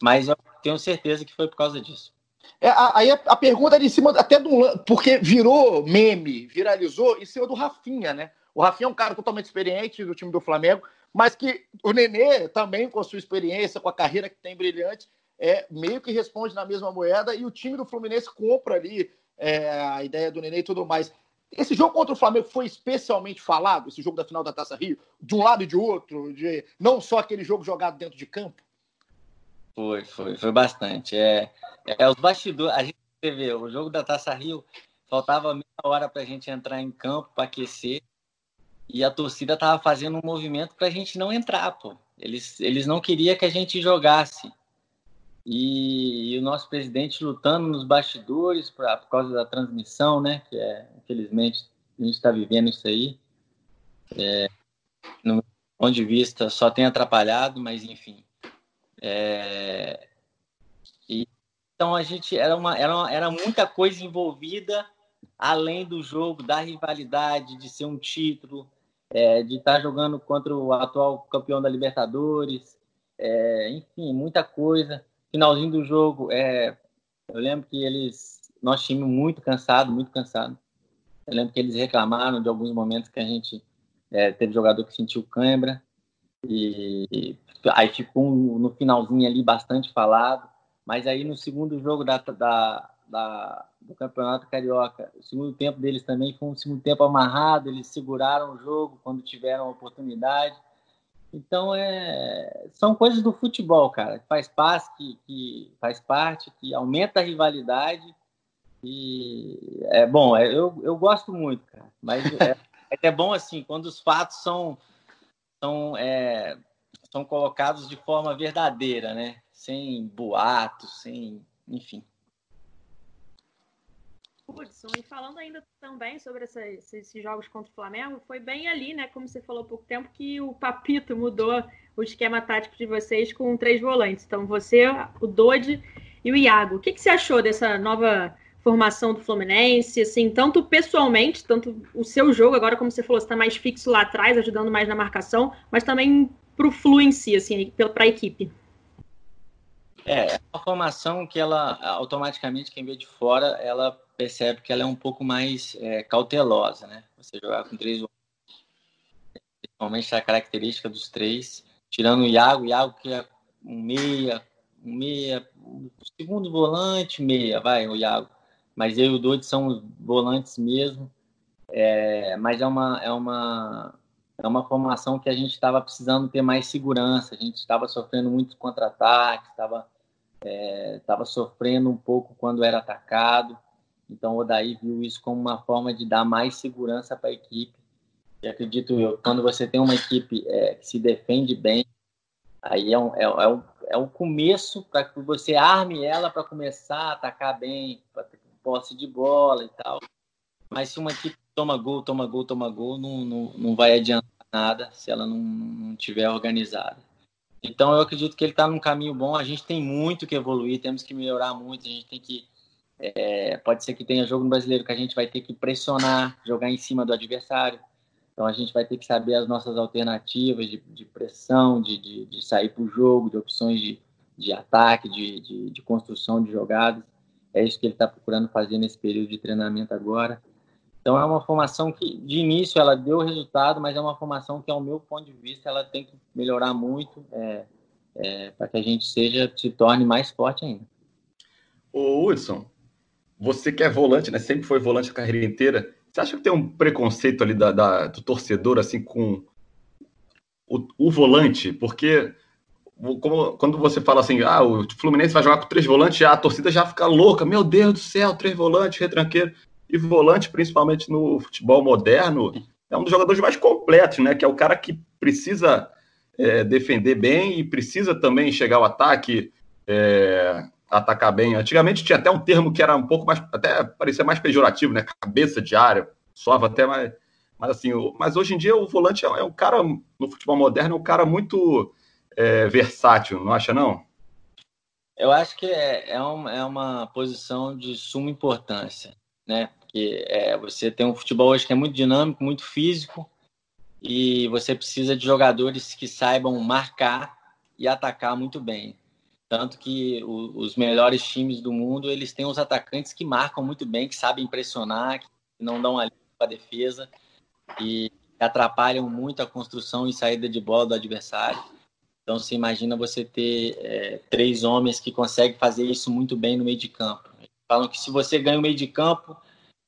Mas eu tenho certeza que foi por causa disso. É, aí a, a pergunta em cima até do porque virou meme, viralizou em cima do Rafinha, né? O Rafinha é um cara totalmente experiente do time do Flamengo, mas que o Nenê também, com a sua experiência, com a carreira que tem brilhante, é meio que responde na mesma moeda e o time do Fluminense compra ali é, a ideia do Nenê e tudo mais. Esse jogo contra o Flamengo foi especialmente falado, esse jogo da final da Taça Rio, de um lado e de outro, de não só aquele jogo jogado dentro de campo. Foi, foi, foi bastante. É, é os bastidores. A gente vê, o jogo da Taça Rio faltava meia hora para a gente entrar em campo para aquecer e a torcida tava fazendo um movimento para a gente não entrar, pô. Eles, eles não queriam que a gente jogasse. E, e o nosso presidente lutando nos bastidores pra, por causa da transmissão, né? Que é, infelizmente, a gente está vivendo isso aí. É, no meu ponto de vista, só tem atrapalhado, mas enfim. É, e, então a gente era uma, era uma, era muita coisa envolvida além do jogo, da rivalidade, de ser um título, é, de estar jogando contra o atual campeão da Libertadores, é, enfim, muita coisa. Finalzinho do jogo, é, eu lembro que eles, nós tínhamos muito cansado, muito cansado. Eu lembro que eles reclamaram de alguns momentos que a gente é, teve jogador que sentiu cãibra e aí ficou um, no finalzinho ali bastante falado. Mas aí no segundo jogo da, da, da, do Campeonato Carioca, o segundo tempo deles também foi um segundo tempo amarrado, eles seguraram o jogo quando tiveram a oportunidade. Então é, são coisas do futebol, cara, faz parte, que, que faz parte, que aumenta a rivalidade. E é bom, é, eu, eu gosto muito, cara. Mas é, [laughs] é bom assim, quando os fatos são, são, é, são colocados de forma verdadeira, né? Sem boatos, sem. enfim. Hudson, e falando ainda também sobre essa, esses jogos contra o Flamengo, foi bem ali, né? Como você falou há pouco tempo, que o Papito mudou o esquema tático de vocês com três volantes. Então, você, o Dodi e o Iago. O que, que você achou dessa nova formação do Fluminense? Assim, tanto pessoalmente, tanto o seu jogo, agora, como você falou, você está mais fixo lá atrás, ajudando mais na marcação, mas também para o Flu em si, assim, para a equipe. É, é uma formação que ela automaticamente, quem vê de fora, ela percebe que ela é um pouco mais é, cautelosa, né? Você jogar com três principalmente a característica dos três, tirando o Iago, o Iago que é um meia, um meia, um segundo volante, meia, vai, o Iago. Mas eu e o Dodi são os volantes mesmo. É, mas é uma, é uma é uma formação que a gente estava precisando ter mais segurança. A gente estava sofrendo muitos contra-ataques, estava estava é, sofrendo um pouco quando era atacado. Então o Odaí viu isso como uma forma de dar mais segurança para a equipe. E acredito eu, quando você tem uma equipe é, que se defende bem, aí é um, é, é um, é um começo para que você arme ela para começar a atacar bem, para posse de bola e tal. Mas se uma equipe toma gol, toma gol, toma gol, não, não, não vai adiantar nada se ela não, não tiver organizada. Então eu acredito que ele está num caminho bom. A gente tem muito que evoluir, temos que melhorar muito. A gente tem que é, pode ser que tenha jogo no brasileiro que a gente vai ter que pressionar, jogar em cima do adversário. Então a gente vai ter que saber as nossas alternativas de, de pressão, de, de, de sair para o jogo, de opções de, de ataque, de, de, de construção de jogadas. É isso que ele está procurando fazer nesse período de treinamento agora. Então é uma formação que, de início, ela deu resultado, mas é uma formação que, ao meu ponto de vista, ela tem que melhorar muito é, é, para que a gente seja se torne mais forte ainda. Ô, Hudson, você que é volante, né? Sempre foi volante a carreira inteira. Você acha que tem um preconceito ali da, da do torcedor, assim, com o, o volante? Porque como, quando você fala assim, ah, o Fluminense vai jogar com três volantes, a torcida já fica louca. Meu Deus do céu, três volantes, retranqueiro. E volante, principalmente no futebol moderno, é um dos jogadores mais completos, né? Que é o cara que precisa é, defender bem e precisa também chegar ao ataque, é, atacar bem. Antigamente tinha até um termo que era um pouco mais, até parecia mais pejorativo, né? Cabeça de área, sova até mais. Mas assim, mas hoje em dia o volante é, é um cara, no futebol moderno, é um cara muito é, versátil, não acha não? Eu acho que é, é, uma, é uma posição de suma importância, né? Porque é, você tem um futebol hoje que é muito dinâmico, muito físico, e você precisa de jogadores que saibam marcar e atacar muito bem. Tanto que o, os melhores times do mundo, eles têm os atacantes que marcam muito bem, que sabem pressionar, que não dão ali para a defesa e atrapalham muito a construção e saída de bola do adversário. Então, você imagina você ter é, três homens que conseguem fazer isso muito bem no meio de campo. Falam que se você ganha o meio de campo,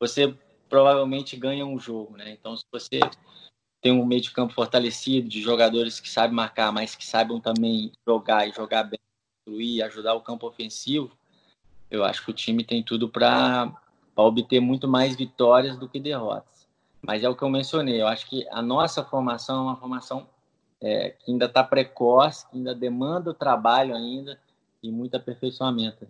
você provavelmente ganha um jogo, né? Então, se você tem um meio de campo fortalecido, de jogadores que sabem marcar, mas que saibam também jogar e jogar bem, construir, ajudar o campo ofensivo, eu acho que o time tem tudo para obter muito mais vitórias do que derrotas. Mas é o que eu mencionei, eu acho que a nossa formação é uma formação é, que ainda está precoce, que ainda demanda o trabalho ainda e muito aperfeiçoamento.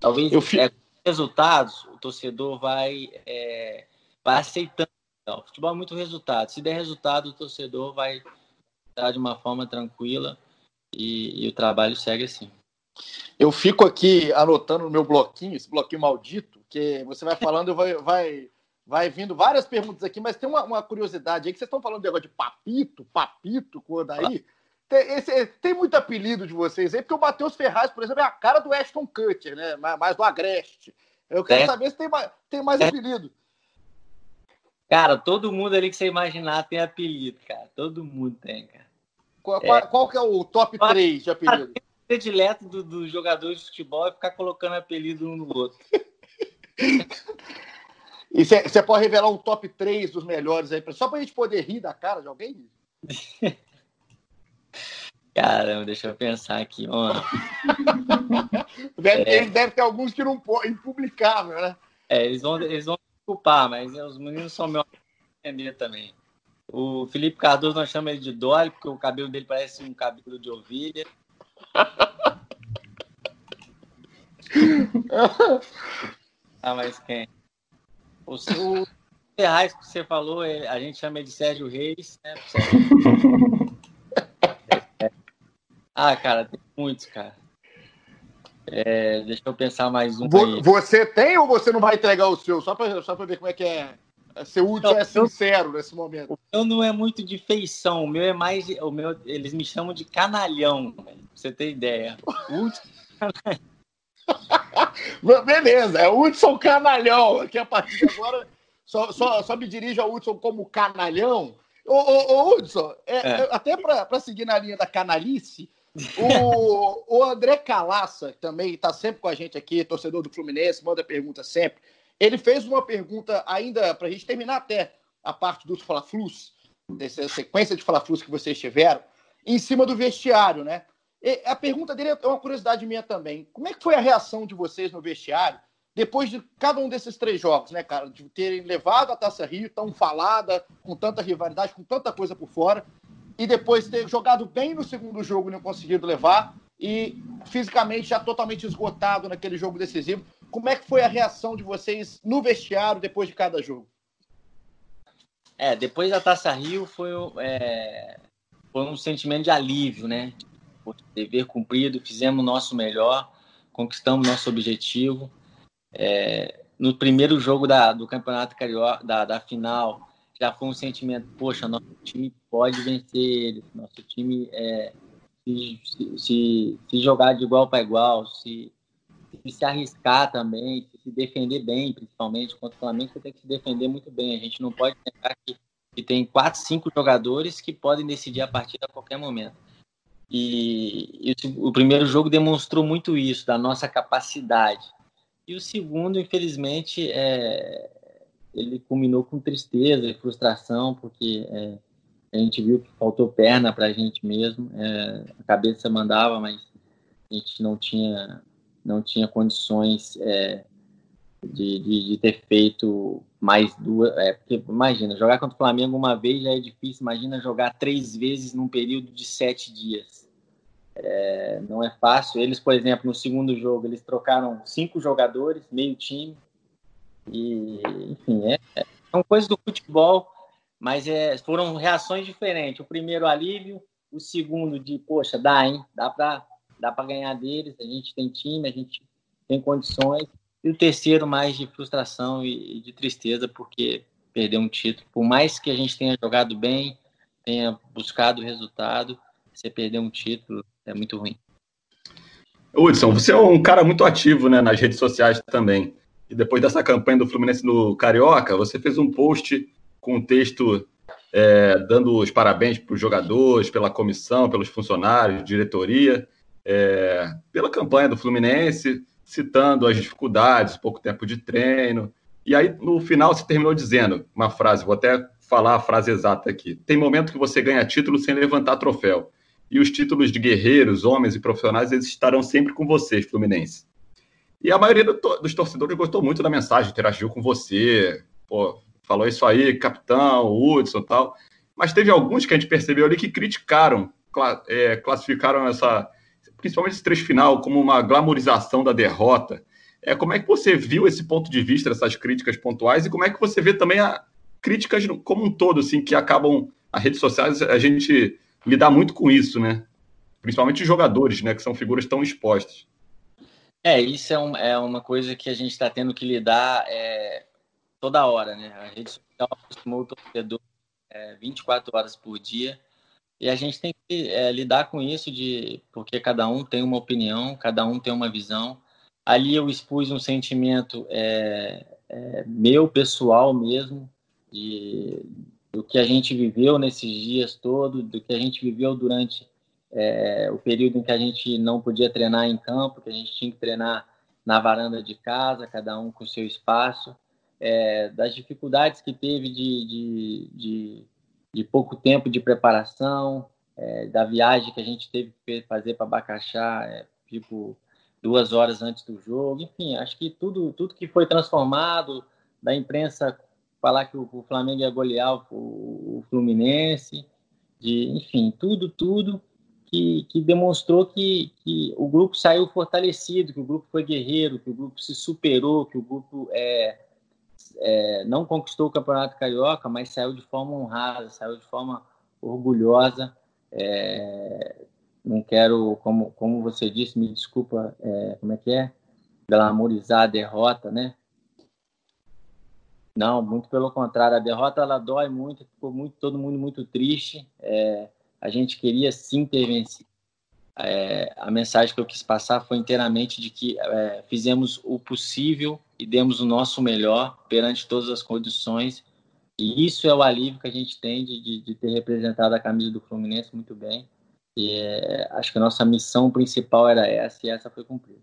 Talvez eu é, resultados o torcedor vai, é, vai aceitando. O futebol é muito resultado. Se der resultado, o torcedor vai estar de uma forma tranquila e, e o trabalho segue assim. Eu fico aqui anotando no meu bloquinho, esse bloquinho maldito, que você vai falando e vai, vai vai vindo várias perguntas aqui, mas tem uma, uma curiosidade aí que vocês estão falando de negócio de papito, papito, quando aí. Tem, esse, tem muito apelido de vocês aí, porque o Matheus Ferraz, por exemplo, é a cara do Ashton Kutcher, né? Mais do Agreste. Eu quero é. saber se tem mais, tem mais é. apelido. Cara, todo mundo ali que você imaginar tem apelido, cara. Todo mundo tem, cara. Qual, é. qual, qual que é o top 3 de apelido? O predileto do, do jogador de futebol é ficar colocando apelido um no outro. [laughs] E você pode revelar um top 3 dos melhores aí, só para a gente poder rir da cara de alguém? [laughs] Caramba, deixa eu pensar aqui. [laughs] deve, é... deve ter alguns que não impublicável, né? É, eles vão, eles vão desculpar, mas os meninos são meus entender também. O Felipe Cardoso nós chamamos ele de Dolly, porque o cabelo dele parece um cabelo de ovelha. [laughs] ah, mas quem? O, o Ferraz que você falou, é, a gente chama de Sérgio Reis, né? [laughs] ah, cara, tem muitos, cara. É, deixa eu pensar mais um. Vo, você tem ou você não vai entregar o seu? Só para só ver como é que é. Ser útil é sincero nesse momento. O meu não é muito de feição, o meu é mais. O meu, eles me chamam de canalhão, pra você ter ideia. [laughs] Útil [laughs] Beleza, é Hudson Canalhão. Aqui a partir de agora só, só, só me dirijo ao Hudson como canalhão. Ô, ô, ô Hudson, é, é. até para seguir na linha da canalice, o, o André Calaça, que também está sempre com a gente aqui, torcedor do Fluminense, manda pergunta sempre. Ele fez uma pergunta ainda para a gente terminar até a parte dos Fla-Flus, dessa sequência de Fla-Flus que vocês tiveram, em cima do vestiário, né? A pergunta dele é uma curiosidade minha também. Como é que foi a reação de vocês no vestiário depois de cada um desses três jogos, né, cara? De terem levado a Taça Rio tão falada, com tanta rivalidade, com tanta coisa por fora, e depois ter jogado bem no segundo jogo e não conseguido levar, e fisicamente já totalmente esgotado naquele jogo decisivo. Como é que foi a reação de vocês no vestiário depois de cada jogo? É, depois da Taça Rio foi, é, foi um sentimento de alívio, né? Dever cumprido, fizemos o nosso melhor, conquistamos nosso objetivo. É, no primeiro jogo da, do Campeonato Carioca, da, da final, já foi um sentimento, poxa, nosso time pode vencer eles, nosso time é, se, se, se, jogar de igual para igual, se, se arriscar também, se defender bem, principalmente contra o Flamengo, você tem que se defender muito bem. A gente não pode pensar que, que tem quatro, cinco jogadores que podem decidir a partida a qualquer momento. E, e o, o primeiro jogo demonstrou muito isso, da nossa capacidade. E o segundo, infelizmente, é, ele culminou com tristeza e frustração, porque é, A gente viu que faltou perna para a gente mesmo. É, a cabeça mandava, mas a gente não tinha, não tinha condições é, de, de, de, ter feito mais duas. É, porque imagina, jogar contra o Flamengo uma vez já é difícil, imagina jogar três vezes num período de sete dias. É, não é fácil. Eles, por exemplo, no segundo jogo, eles trocaram cinco jogadores, meio time. E, enfim, é, é uma coisa do futebol, mas é, foram reações diferentes. O primeiro, alívio. O segundo, de, poxa, dá, hein? Dá para dá ganhar deles. A gente tem time, a gente tem condições. E o terceiro, mais de frustração e, e de tristeza, porque perdeu um título. Por mais que a gente tenha jogado bem, tenha buscado resultado, você perder um título é muito ruim. Hudson, você é um cara muito ativo né, nas redes sociais também. E depois dessa campanha do Fluminense no Carioca, você fez um post com um texto é, dando os parabéns para os jogadores, pela comissão, pelos funcionários, diretoria, é, pela campanha do Fluminense, citando as dificuldades, pouco tempo de treino. E aí, no final, você terminou dizendo uma frase, vou até falar a frase exata aqui. Tem momento que você ganha título sem levantar troféu e os títulos de guerreiros, homens e profissionais, eles estarão sempre com vocês, Fluminense. E a maioria do, dos torcedores gostou muito da mensagem, interagiu com você, pô, falou isso aí, capitão, Hudson e tal. Mas teve alguns que a gente percebeu ali que criticaram, é, classificaram essa, principalmente esse trecho final, como uma glamorização da derrota. É, como é que você viu esse ponto de vista, essas críticas pontuais, e como é que você vê também a críticas como um todo, assim, que acabam, as redes sociais, a gente lidar muito com isso, né? Principalmente os jogadores, né? Que são figuras tão expostas. É, isso é, um, é uma coisa que a gente está tendo que lidar é, toda hora, né? A rede social acostumou o torcedor é, 24 horas por dia e a gente tem que é, lidar com isso de porque cada um tem uma opinião, cada um tem uma visão. Ali eu expus um sentimento é, é, meu, pessoal mesmo, de, do que a gente viveu nesses dias todos, do que a gente viveu durante é, o período em que a gente não podia treinar em campo, que a gente tinha que treinar na varanda de casa, cada um com seu espaço, é, das dificuldades que teve de, de, de, de, pouco tempo de preparação, é, da viagem que a gente teve que fazer para Bacaxá, é, tipo duas horas antes do jogo, enfim, acho que tudo, tudo que foi transformado, da imprensa falar que o, Flamengo ia golear o, o Fluminense, de, enfim, tudo, tudo que, que demonstrou que, que, o grupo saiu fortalecido, que o grupo foi guerreiro, que o grupo se superou, que o grupo é, é, não conquistou o Campeonato Carioca, mas saiu de forma honrada, saiu de forma orgulhosa. É, não quero, como, como você disse, me desculpa, é, como é que é? Glamorizar a derrota, né? Não, muito pelo contrário. A derrota ela dói muito, ficou muito, todo mundo muito triste. É, a gente queria sim ter vencido. É, a mensagem que eu quis passar foi inteiramente de que é, fizemos o possível e demos o nosso melhor perante todas as condições. E isso é o alívio que a gente tem de, de, de ter representado a camisa do Fluminense muito bem. E é, acho que a nossa missão principal era essa e essa foi cumprida.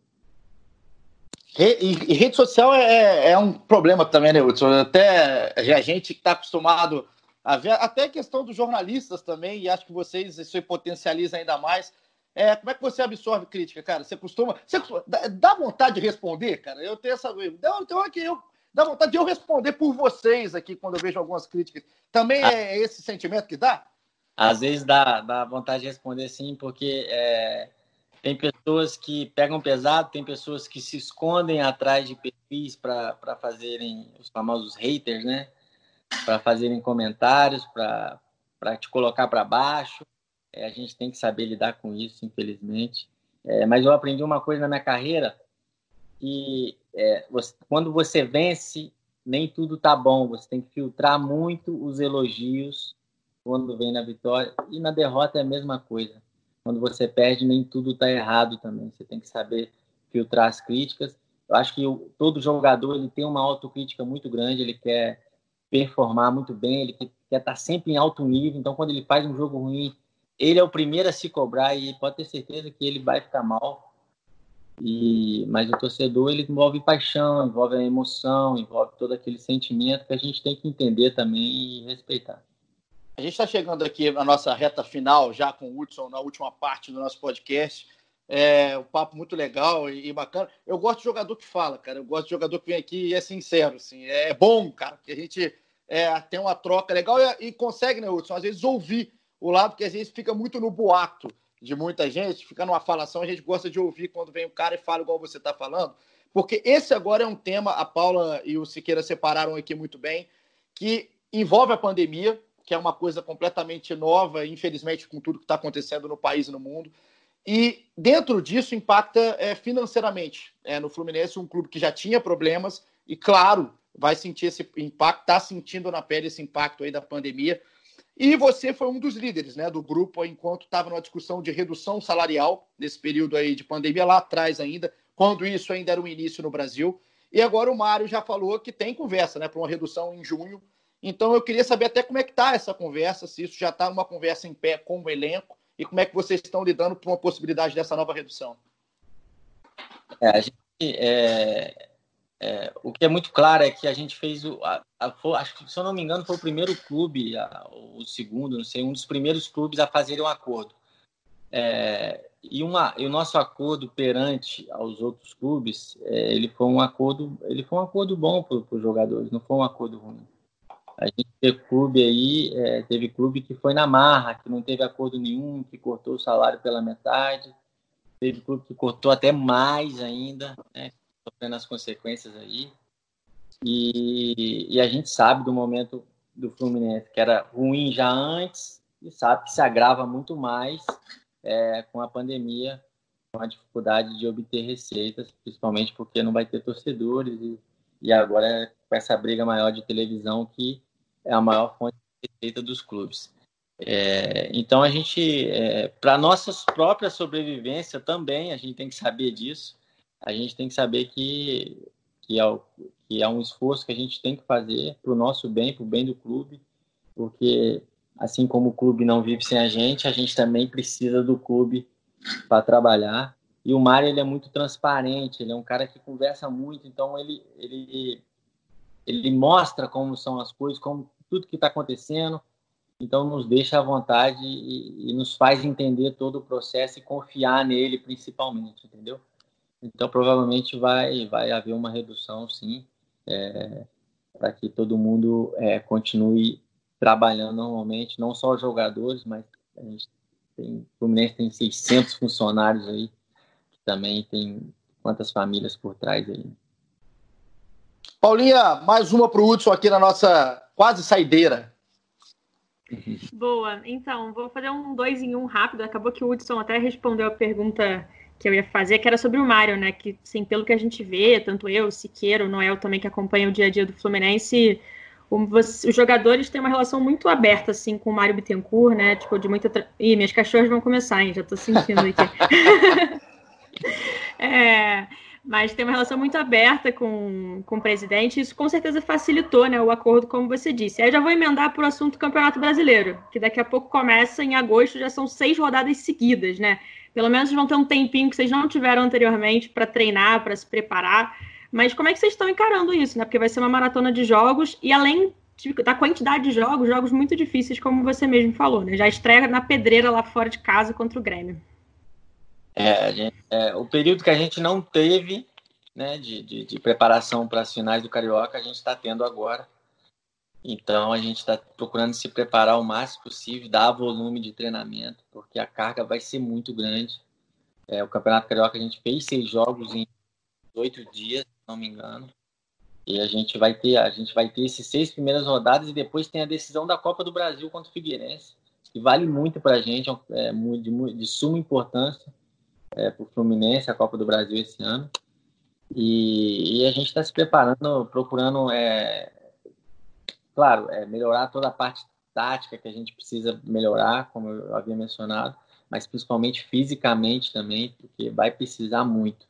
E, e, rede social é, é, é, um problema também, né, Hudson? Até a gente que está acostumado a ver, até a questão dos jornalistas também, e acho que vocês isso potencializa ainda mais. É, como é que você absorve crítica, cara? Você costuma. Você costuma, dá, vontade de responder, cara? Eu tenho essa. Então, aqui, eu, dá vontade de eu responder por vocês aqui quando eu vejo algumas críticas. Também é esse sentimento que dá? Às vezes dá, dá vontade de responder sim, porque. É tem pessoas que pegam pesado, tem pessoas que se escondem atrás de perfis para fazerem os famosos haters, né? Para fazerem comentários, para te colocar para baixo. É, a gente tem que saber lidar com isso, infelizmente. É, mas eu aprendi uma coisa na minha carreira que é, você, quando você vence, nem tudo tá bom. Você tem que filtrar muito os elogios quando vem na vitória e na derrota é a mesma coisa quando você perde, nem tudo está errado também. Você tem que saber filtrar as críticas. Eu acho que o, todo jogador ele tem uma autocrítica muito grande, ele quer performar muito bem, ele quer, estar tá sempre em alto nível. Então, quando ele faz um jogo ruim, ele é o primeiro a se cobrar e pode ter certeza que ele vai ficar mal. E, mas o torcedor ele envolve paixão, envolve a emoção, envolve todo aquele sentimento que a gente tem que entender também e respeitar. A gente está chegando aqui na nossa reta final, já com o Hudson, na última parte do nosso podcast. É um papo muito legal e, bacana. Eu gosto de jogador que fala, cara. Eu gosto de jogador que vem aqui e é sincero, assim. É bom, cara, porque a gente é, tem uma troca legal e, e, consegue, né, Hudson, às vezes ouvir o lado, porque às vezes fica muito no boato de muita gente, fica numa falação, a gente gosta de ouvir quando vem o cara e fala igual você está falando, porque esse agora é um tema, a Paula e o Siqueira separaram aqui muito bem, que envolve a pandemia, que é uma coisa completamente nova, infelizmente, com tudo que está acontecendo no país e no mundo. E dentro disso impacta é, financeiramente. É, no Fluminense, um clube que já tinha problemas, e claro, vai sentir esse impacto, está sentindo na pele esse impacto aí da pandemia. E você foi um dos líderes né, do grupo enquanto estava numa discussão de redução salarial nesse período aí de pandemia, lá atrás ainda, quando isso ainda era o início no Brasil. E agora o Mário já falou que tem conversa né, para uma redução em junho. Então eu queria saber até como é que está essa conversa, se isso já está numa conversa em pé com o elenco e como é que vocês estão lidando com a possibilidade dessa nova redução. É, a gente é, é, o que é muito claro é que a gente fez o. A, a, acho que, se eu não me engano, foi o primeiro clube, a, o segundo, não sei, um dos primeiros clubes a fazerem um acordo. É, e, uma, e o nosso acordo perante aos outros clubes, é, ele foi um acordo, ele foi um acordo bom para os jogadores, não foi um acordo ruim. A gente teve clube aí, é, teve clube que foi na marra, que não teve acordo nenhum, que cortou o salário pela metade. Teve clube que cortou até mais ainda, né? sofrendo as consequências aí. E, e a gente sabe do momento do Fluminense que era ruim já antes e sabe que se agrava muito mais é, com a pandemia, com a dificuldade de obter receitas, principalmente porque não vai ter torcedores e, e agora é com essa briga maior de televisão que é a maior fonte de receita dos clubes. É, então a gente, é, para nossa própria sobrevivência também, a gente tem que saber disso a gente tem que saber que, que, é, que é um esforço que a gente tem que fazer para o nosso bem, para o bem do clube, porque assim como o clube não vive sem a gente, a gente também precisa do clube para trabalhar. E o Mário ele é muito transparente, ele é um cara que conversa muito, então ele, ele, ele mostra como são as coisas, como tudo que está acontecendo, então nos deixa à vontade e, e, nos faz entender todo o processo e confiar nele principalmente, entendeu? Então, provavelmente vai, vai haver uma redução, sim, é, para que todo mundo é, continue trabalhando normalmente, não só os jogadores, mas a gente tem, o Fluminense tem 600 funcionários aí, que também tem quantas famílias por trás aí. Paulinha, mais uma para o Hudson aqui na nossa quase saideira. Boa, então, vou fazer um dois em um rápido. Acabou que o Hudson até respondeu a pergunta que eu ia fazer, que era sobre o Mário, né? Que, sim, pelo que a gente vê, tanto eu, o Siqueira, o Noel também, que acompanha o dia a dia do Fluminense, os jogadores têm uma relação muito aberta, assim, com o Mário Bittencourt, né? Tipo, de muita. Tra... Ih, minhas cachorras vão começar, hein? Já tô sentindo aqui. [laughs] é, mas tem uma relação muito aberta com, com o presidente, isso com certeza facilitou né, o acordo, como você disse. Aí já vou emendar para o assunto Campeonato Brasileiro, que daqui a pouco começa em agosto, já são seis rodadas seguidas, né? Pelo menos vão ter um tempinho que vocês não tiveram anteriormente para treinar, para se preparar. Mas como é que vocês estão encarando isso, né? Porque vai ser uma maratona de jogos e além da quantidade de jogos, jogos muito difíceis, como você mesmo falou, né? Já estreia na pedreira lá fora de casa contra o Grêmio. É, gente, é o período que a gente não teve né, de, de, de preparação para as finais do Carioca, a gente está tendo agora. Então a gente está procurando se preparar o máximo possível, dar volume de treinamento, porque a carga vai ser muito grande. É, o Campeonato Carioca a gente fez seis jogos em oito dias, se não me engano. E a gente vai ter, a gente vai ter esses seis primeiras rodadas e depois tem a decisão da Copa do Brasil contra o Figueirense, que vale muito para a gente, é, é de, de suma importância é, para o Fluminense, a Copa do Brasil esse ano. E, e a gente está se preparando, procurando é, claro, é, melhorar toda a parte tática que a gente precisa melhorar, como eu havia mencionado, mas principalmente fisicamente também, porque vai precisar muito.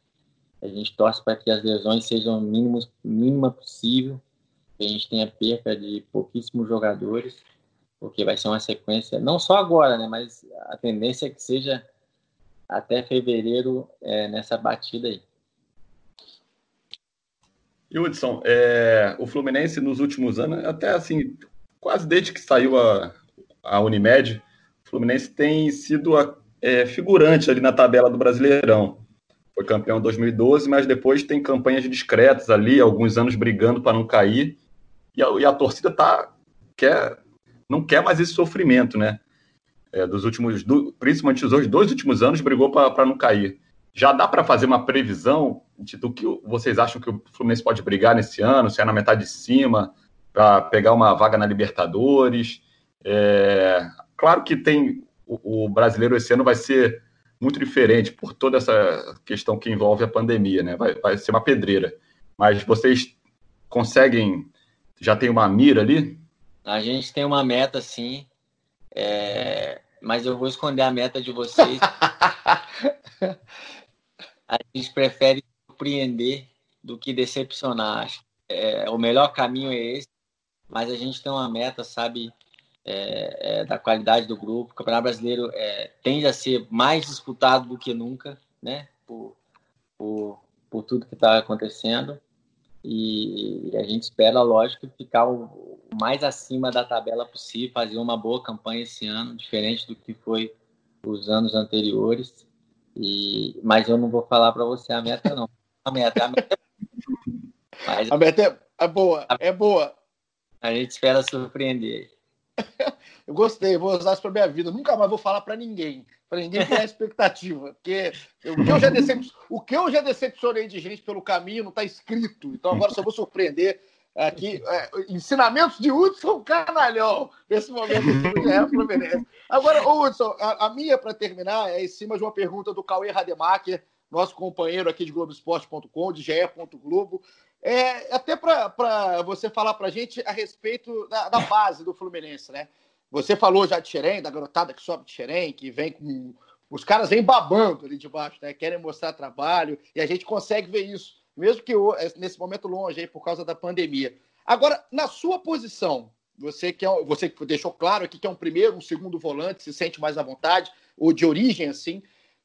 A gente torce para que as lesões sejam mínimos, mínima possível, que a gente tenha perca de pouquíssimos jogadores, porque vai ser uma sequência, não só agora, né, mas a tendência é que seja até fevereiro é, nessa batida aí. E Hudson, é, o Fluminense nos últimos anos, até assim, quase desde que saiu a, a Unimed, o Fluminense tem sido é, figurante ali na tabela do Brasileirão. Foi campeão em 2012, mas depois tem campanhas discretas ali, alguns anos brigando para não cair. E a, e a torcida tá, quer, não quer mais esse sofrimento, né? É, dos últimos, do, principalmente os dois últimos anos, brigou para não cair. Já dá para fazer uma previsão de, do que vocês acham que o Fluminense pode brigar nesse ano, se é na metade de cima, para pegar uma vaga na Libertadores. É, claro que tem o, o, brasileiro esse ano vai ser muito diferente por toda essa questão que envolve a pandemia, né? Vai, vai ser uma pedreira. Mas vocês conseguem, já tem uma mira ali? A gente tem uma meta, sim. É... Mas eu vou esconder a meta de vocês. [laughs] a gente prefere surpreender do que decepcionar. É, o melhor caminho é esse, mas a gente tem uma meta, sabe, é, é, da qualidade do grupo. O Campeonato Brasileiro é, tende a ser mais disputado do que nunca, né, por, por, por tudo que está acontecendo. E a gente espera, lógico, ficar o mais acima da tabela possível, fazer uma boa campanha esse ano, diferente do que foi os anos anteriores. E, mas eu não vou falar para você a meta, não. A meta, a meta, mas, a meta é, é boa, é boa. A gente espera surpreender. [laughs] Eu gostei, vou usar isso para minha vida. Nunca mais vou falar para ninguém, para ninguém ter expectativa, porque o que, eu já o que eu já decepcionei de gente pelo caminho não está escrito. Então agora só vou surpreender aqui. É, ensinamentos de Hudson Canalhão nesse momento do é Fluminense. Agora, Hudson, a, a minha para terminar é em cima de uma pergunta do Cauê Rademacher, nosso companheiro aqui de Globoesporte.com, de ge.globo. É, até para você falar para a gente a respeito da, da, base do Fluminense, né? Você falou já de Xerém, da garotada que sobe de Xerém, que vem com. Os caras vêm babando ali de baixo, né? Querem mostrar trabalho, e a gente consegue ver isso, mesmo que é, nesse momento longe aí por causa da pandemia. Agora, na sua posição, você que, é, você deixou claro aqui que é um primeiro, um segundo volante, se sente mais à vontade, ou de origem assim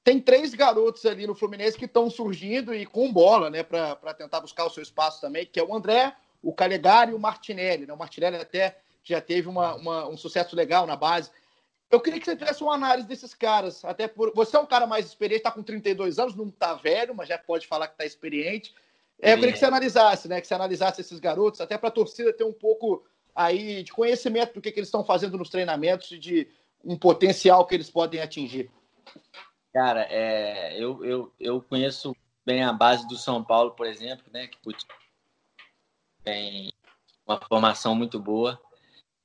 tem três garotos ali no Fluminense que estão surgindo e com bola, né, para tentar buscar o seu espaço também, que é o André, o Calegari e o Martinelli. Né? O Martinelli até já teve uma, uma, um sucesso legal na base. Eu queria que você tivesse uma análise desses caras, até por você é um cara mais experiente, está com 32 anos, não está velho, mas já pode falar que está experiente. É, eu queria que você analisasse, né, que você analisasse esses garotos, até para a torcida ter um pouco aí de conhecimento do que, que eles estão fazendo nos treinamentos e de um potencial que eles podem atingir. Cara, é, eu, eu, eu conheço bem a base do São Paulo, por exemplo, né? Que tem uma formação muito boa.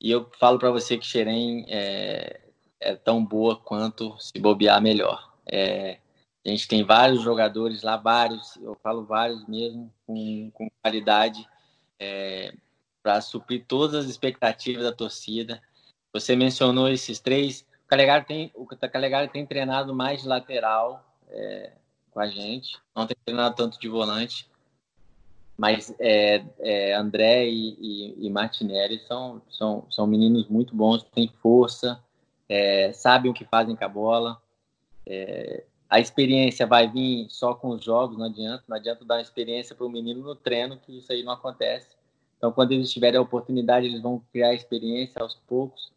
E eu falo para você que Xerém é, é, tão boa quanto se bobear melhor. É, a gente tem vários jogadores lá, vários, eu falo vários mesmo, com, com qualidade é, para suprir todas as expectativas da torcida. Você mencionou esses três, Calegari tem, o Calegari tem treinado mais de lateral é, com a gente, não tem treinado tanto de volante, mas é, é, André e, e, e, Martinelli são, são, são meninos muito bons, têm força, é, sabem o que fazem com a bola. É, a experiência vai vir só com os jogos, não adianta, não adianta dar uma experiência para o menino no treino, que isso aí não acontece. Então, quando eles tiverem a oportunidade, eles vão criar experiência aos poucos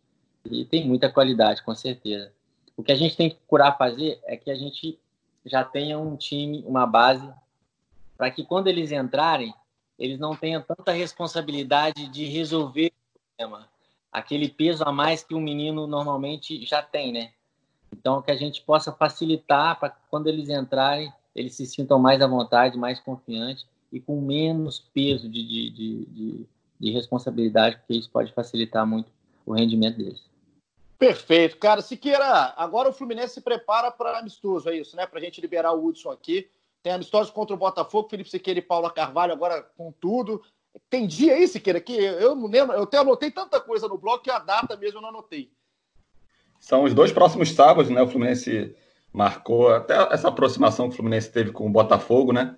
e tem muita qualidade, com certeza. O que a gente tem que procurar fazer é que a gente já tenha um time, uma base, para que quando eles entrarem, eles não tenham tanta responsabilidade de resolver o problema. Aquele peso a mais que o menino normalmente já tem, né? Então, que a gente possa facilitar para quando eles entrarem, eles se sintam mais à vontade, mais confiantes e com menos peso de, de, de, de, de responsabilidade, porque isso pode facilitar muito o rendimento deles. Perfeito, cara. Siqueira, agora o Fluminense se prepara para amistoso, é isso, né? Para a gente liberar o Hudson aqui. Tem amistoso contra o Botafogo, Felipe Siqueira e Paula Carvalho agora com tudo. Tem dia aí, Siqueira, que eu não lembro, eu até anotei tanta coisa no blog que a data mesmo eu não anotei. São os dois próximos sábados, né? O Fluminense marcou, até essa aproximação que o Fluminense teve com o Botafogo, né?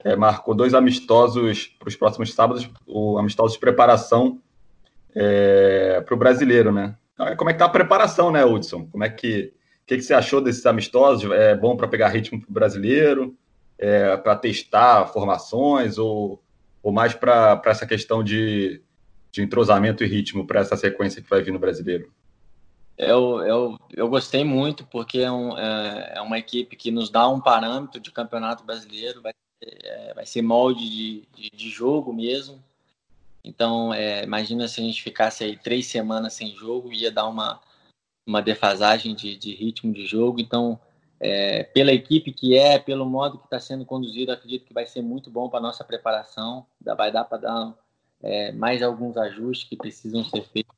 É, marcou dois amistosos para os próximos sábados, o amistoso de preparação é, para o brasileiro, né? Então, como é que tá a preparação, né, Hudson? Como é que, que, que você achou desses amistosos? É bom para pegar ritmo para o brasileiro? É, para testar formações ou, ou mais para essa questão de, de entrosamento e ritmo para essa sequência que vai vir no brasileiro? Eu, eu, eu gostei muito, porque é, um, é, é, uma equipe que nos dá um parâmetro de campeonato brasileiro, vai, é, vai ser molde de, de, de jogo mesmo. Então, é, imagina se a gente ficasse aí três semanas sem jogo, ia dar uma, uma defasagem de, de ritmo de jogo. Então, é, pela equipe que é, pelo modo que está sendo conduzido, acredito que vai ser muito bom para nossa preparação. Vai dar para dar é, mais alguns ajustes que precisam ser feitos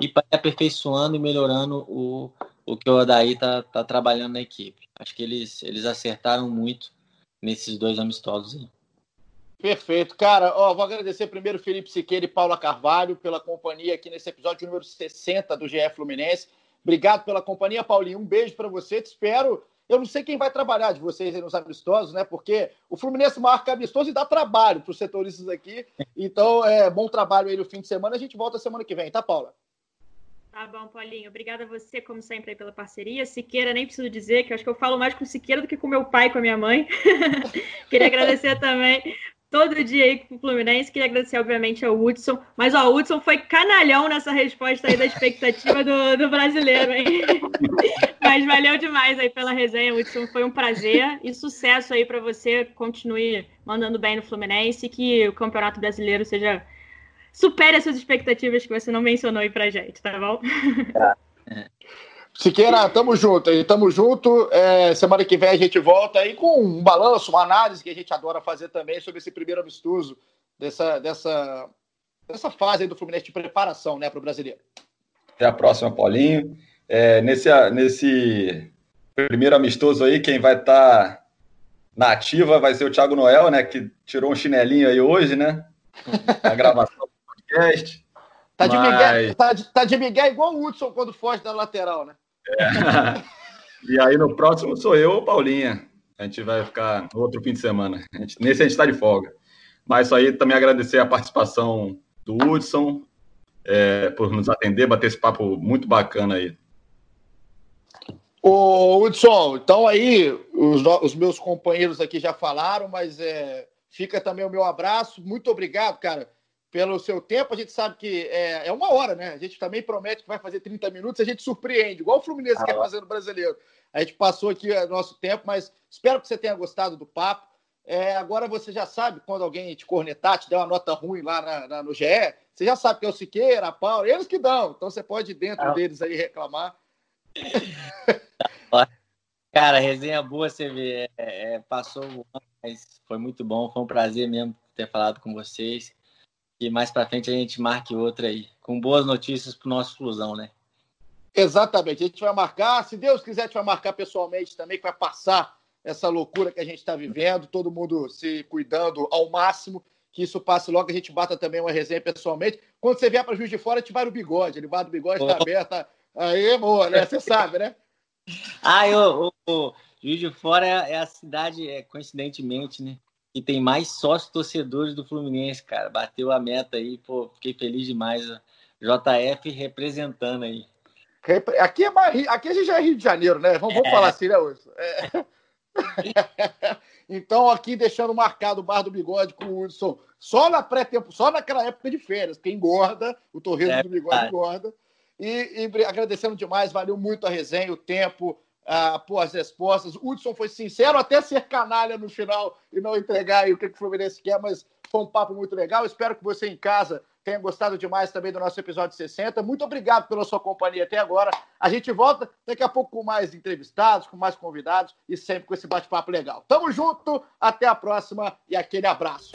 e para aperfeiçoando e melhorando o, o que o Odaí está tá trabalhando na equipe. Acho que eles, eles acertaram muito nesses dois amistosos aí. Perfeito. Cara, ó, vou agradecer primeiro Felipe Siqueira e Paula Carvalho pela companhia aqui nesse episódio número 60 do GE Fluminense. Obrigado pela companhia, Paulinho. Um beijo para você. Te espero. Eu não sei quem vai trabalhar de vocês aí nos amistosos, né? Porque o Fluminense marca amistoso e dá trabalho para os setoristas aqui. Então, é bom trabalho aí no fim de semana. A gente volta semana que vem, tá, Paula? Tá bom, Paulinho. Obrigada a você, como sempre, pela parceria. Siqueira, nem preciso dizer, que eu acho que eu falo mais com Siqueira do que com meu pai e com a minha mãe. [laughs] Queria agradecer também todo dia aí com o Fluminense. Queria agradecer, obviamente, ao Hudson. Mas ó, o Hudson foi canalhão nessa resposta aí da expectativa do, do brasileiro, hein? [laughs] Mas valeu demais aí pela resenha, Hudson. Foi um prazer e sucesso aí para você. Continue mandando bem no Fluminense e que o Campeonato Brasileiro seja. Supere as suas expectativas que você não mencionou aí pra gente, tá bom? Tá. [laughs] Siqueira, tamo junto aí, tamo junto. É, semana que vem a gente volta aí com um balanço, uma análise que a gente adora fazer também sobre esse primeiro amistoso dessa, dessa, dessa fase do Fluminense de preparação né, para o brasileiro. Até a próxima, Paulinho. É, nesse, nesse primeiro amistoso aí, quem vai estar tá na ativa vai ser o Thiago Noel, né? Que tirou um chinelinho aí hoje, né? A gravação do podcast. Tá de, Mas... Miguel, tá, tá de Miguel igual o Hudson quando foge da lateral, né? É. [laughs] e aí no próximo sou eu ou Paulinha. A gente vai ficar outro fim de semana. A gente, nesse a gente está de folga. Mas isso aí também agradecer a participação do Hudson é, por nos atender, bater esse papo muito bacana aí. Ô, Hudson, então aí os, os meus companheiros aqui já falaram, mas é, fica também o meu abraço. Muito obrigado, cara pelo seu tempo. A gente sabe que é, é, uma hora, né? A gente também promete que vai fazer 30 minutos, a gente surpreende, igual o Fluminense ah, quer fazer no brasileiro. A gente passou aqui o nosso tempo, mas espero que você tenha gostado do papo. É, agora você já sabe, quando alguém te cornetar, te der uma nota ruim lá na, na, no GE, você já sabe que é o Siqueira, a Paula, eles que dão. Então você pode ir dentro ah. deles aí reclamar. Cara, resenha boa, você vê. É, é, passou ano, mas foi muito bom. Foi um prazer mesmo ter falado com vocês e mais para frente a gente marque outra aí, com boas notícias para o nosso Flusão, né? Exatamente, a gente vai marcar, se Deus quiser, a gente vai marcar pessoalmente também, que vai passar essa loucura que a gente está vivendo, todo mundo se cuidando ao máximo, que isso passe logo, a gente bata também uma resenha pessoalmente. Quando você vier para Juiz de Fora, a gente vai no bigode, ele vai no bigode, está oh. aberto, aí, boa, né? Você sabe, né? [laughs] Ah, eu, eu, Juiz de Fora é, é a cidade, é, coincidentemente, né? Que tem mais sócios torcedores do Fluminense, cara. Bateu a meta aí, pô, fiquei feliz demais. JF representando aí. Aqui, é mais, aqui a gente já é Rio de Janeiro, né? Vamos, vamos é. falar assim, né, hoje? É. [laughs] então, aqui deixando marcado o Bar do Bigode com o Hudson, só na pré-tempo, só naquela época de férias, porque engorda, o torresmo é, do Bigode engorda. E, e agradecendo demais, valeu muito a resenha, o tempo, pô, as respostas. O Hudson foi sincero até ser canalha no final e não entregar o que, que o Fluminense quer, mas foi um papo muito legal. Espero que você em casa tenha gostado demais também do nosso episódio 60. Muito obrigado pela sua companhia até agora. A gente volta daqui a pouco com mais entrevistados, com mais convidados e sempre com esse bate-papo legal. Tamo junto, até a próxima e aquele abraço.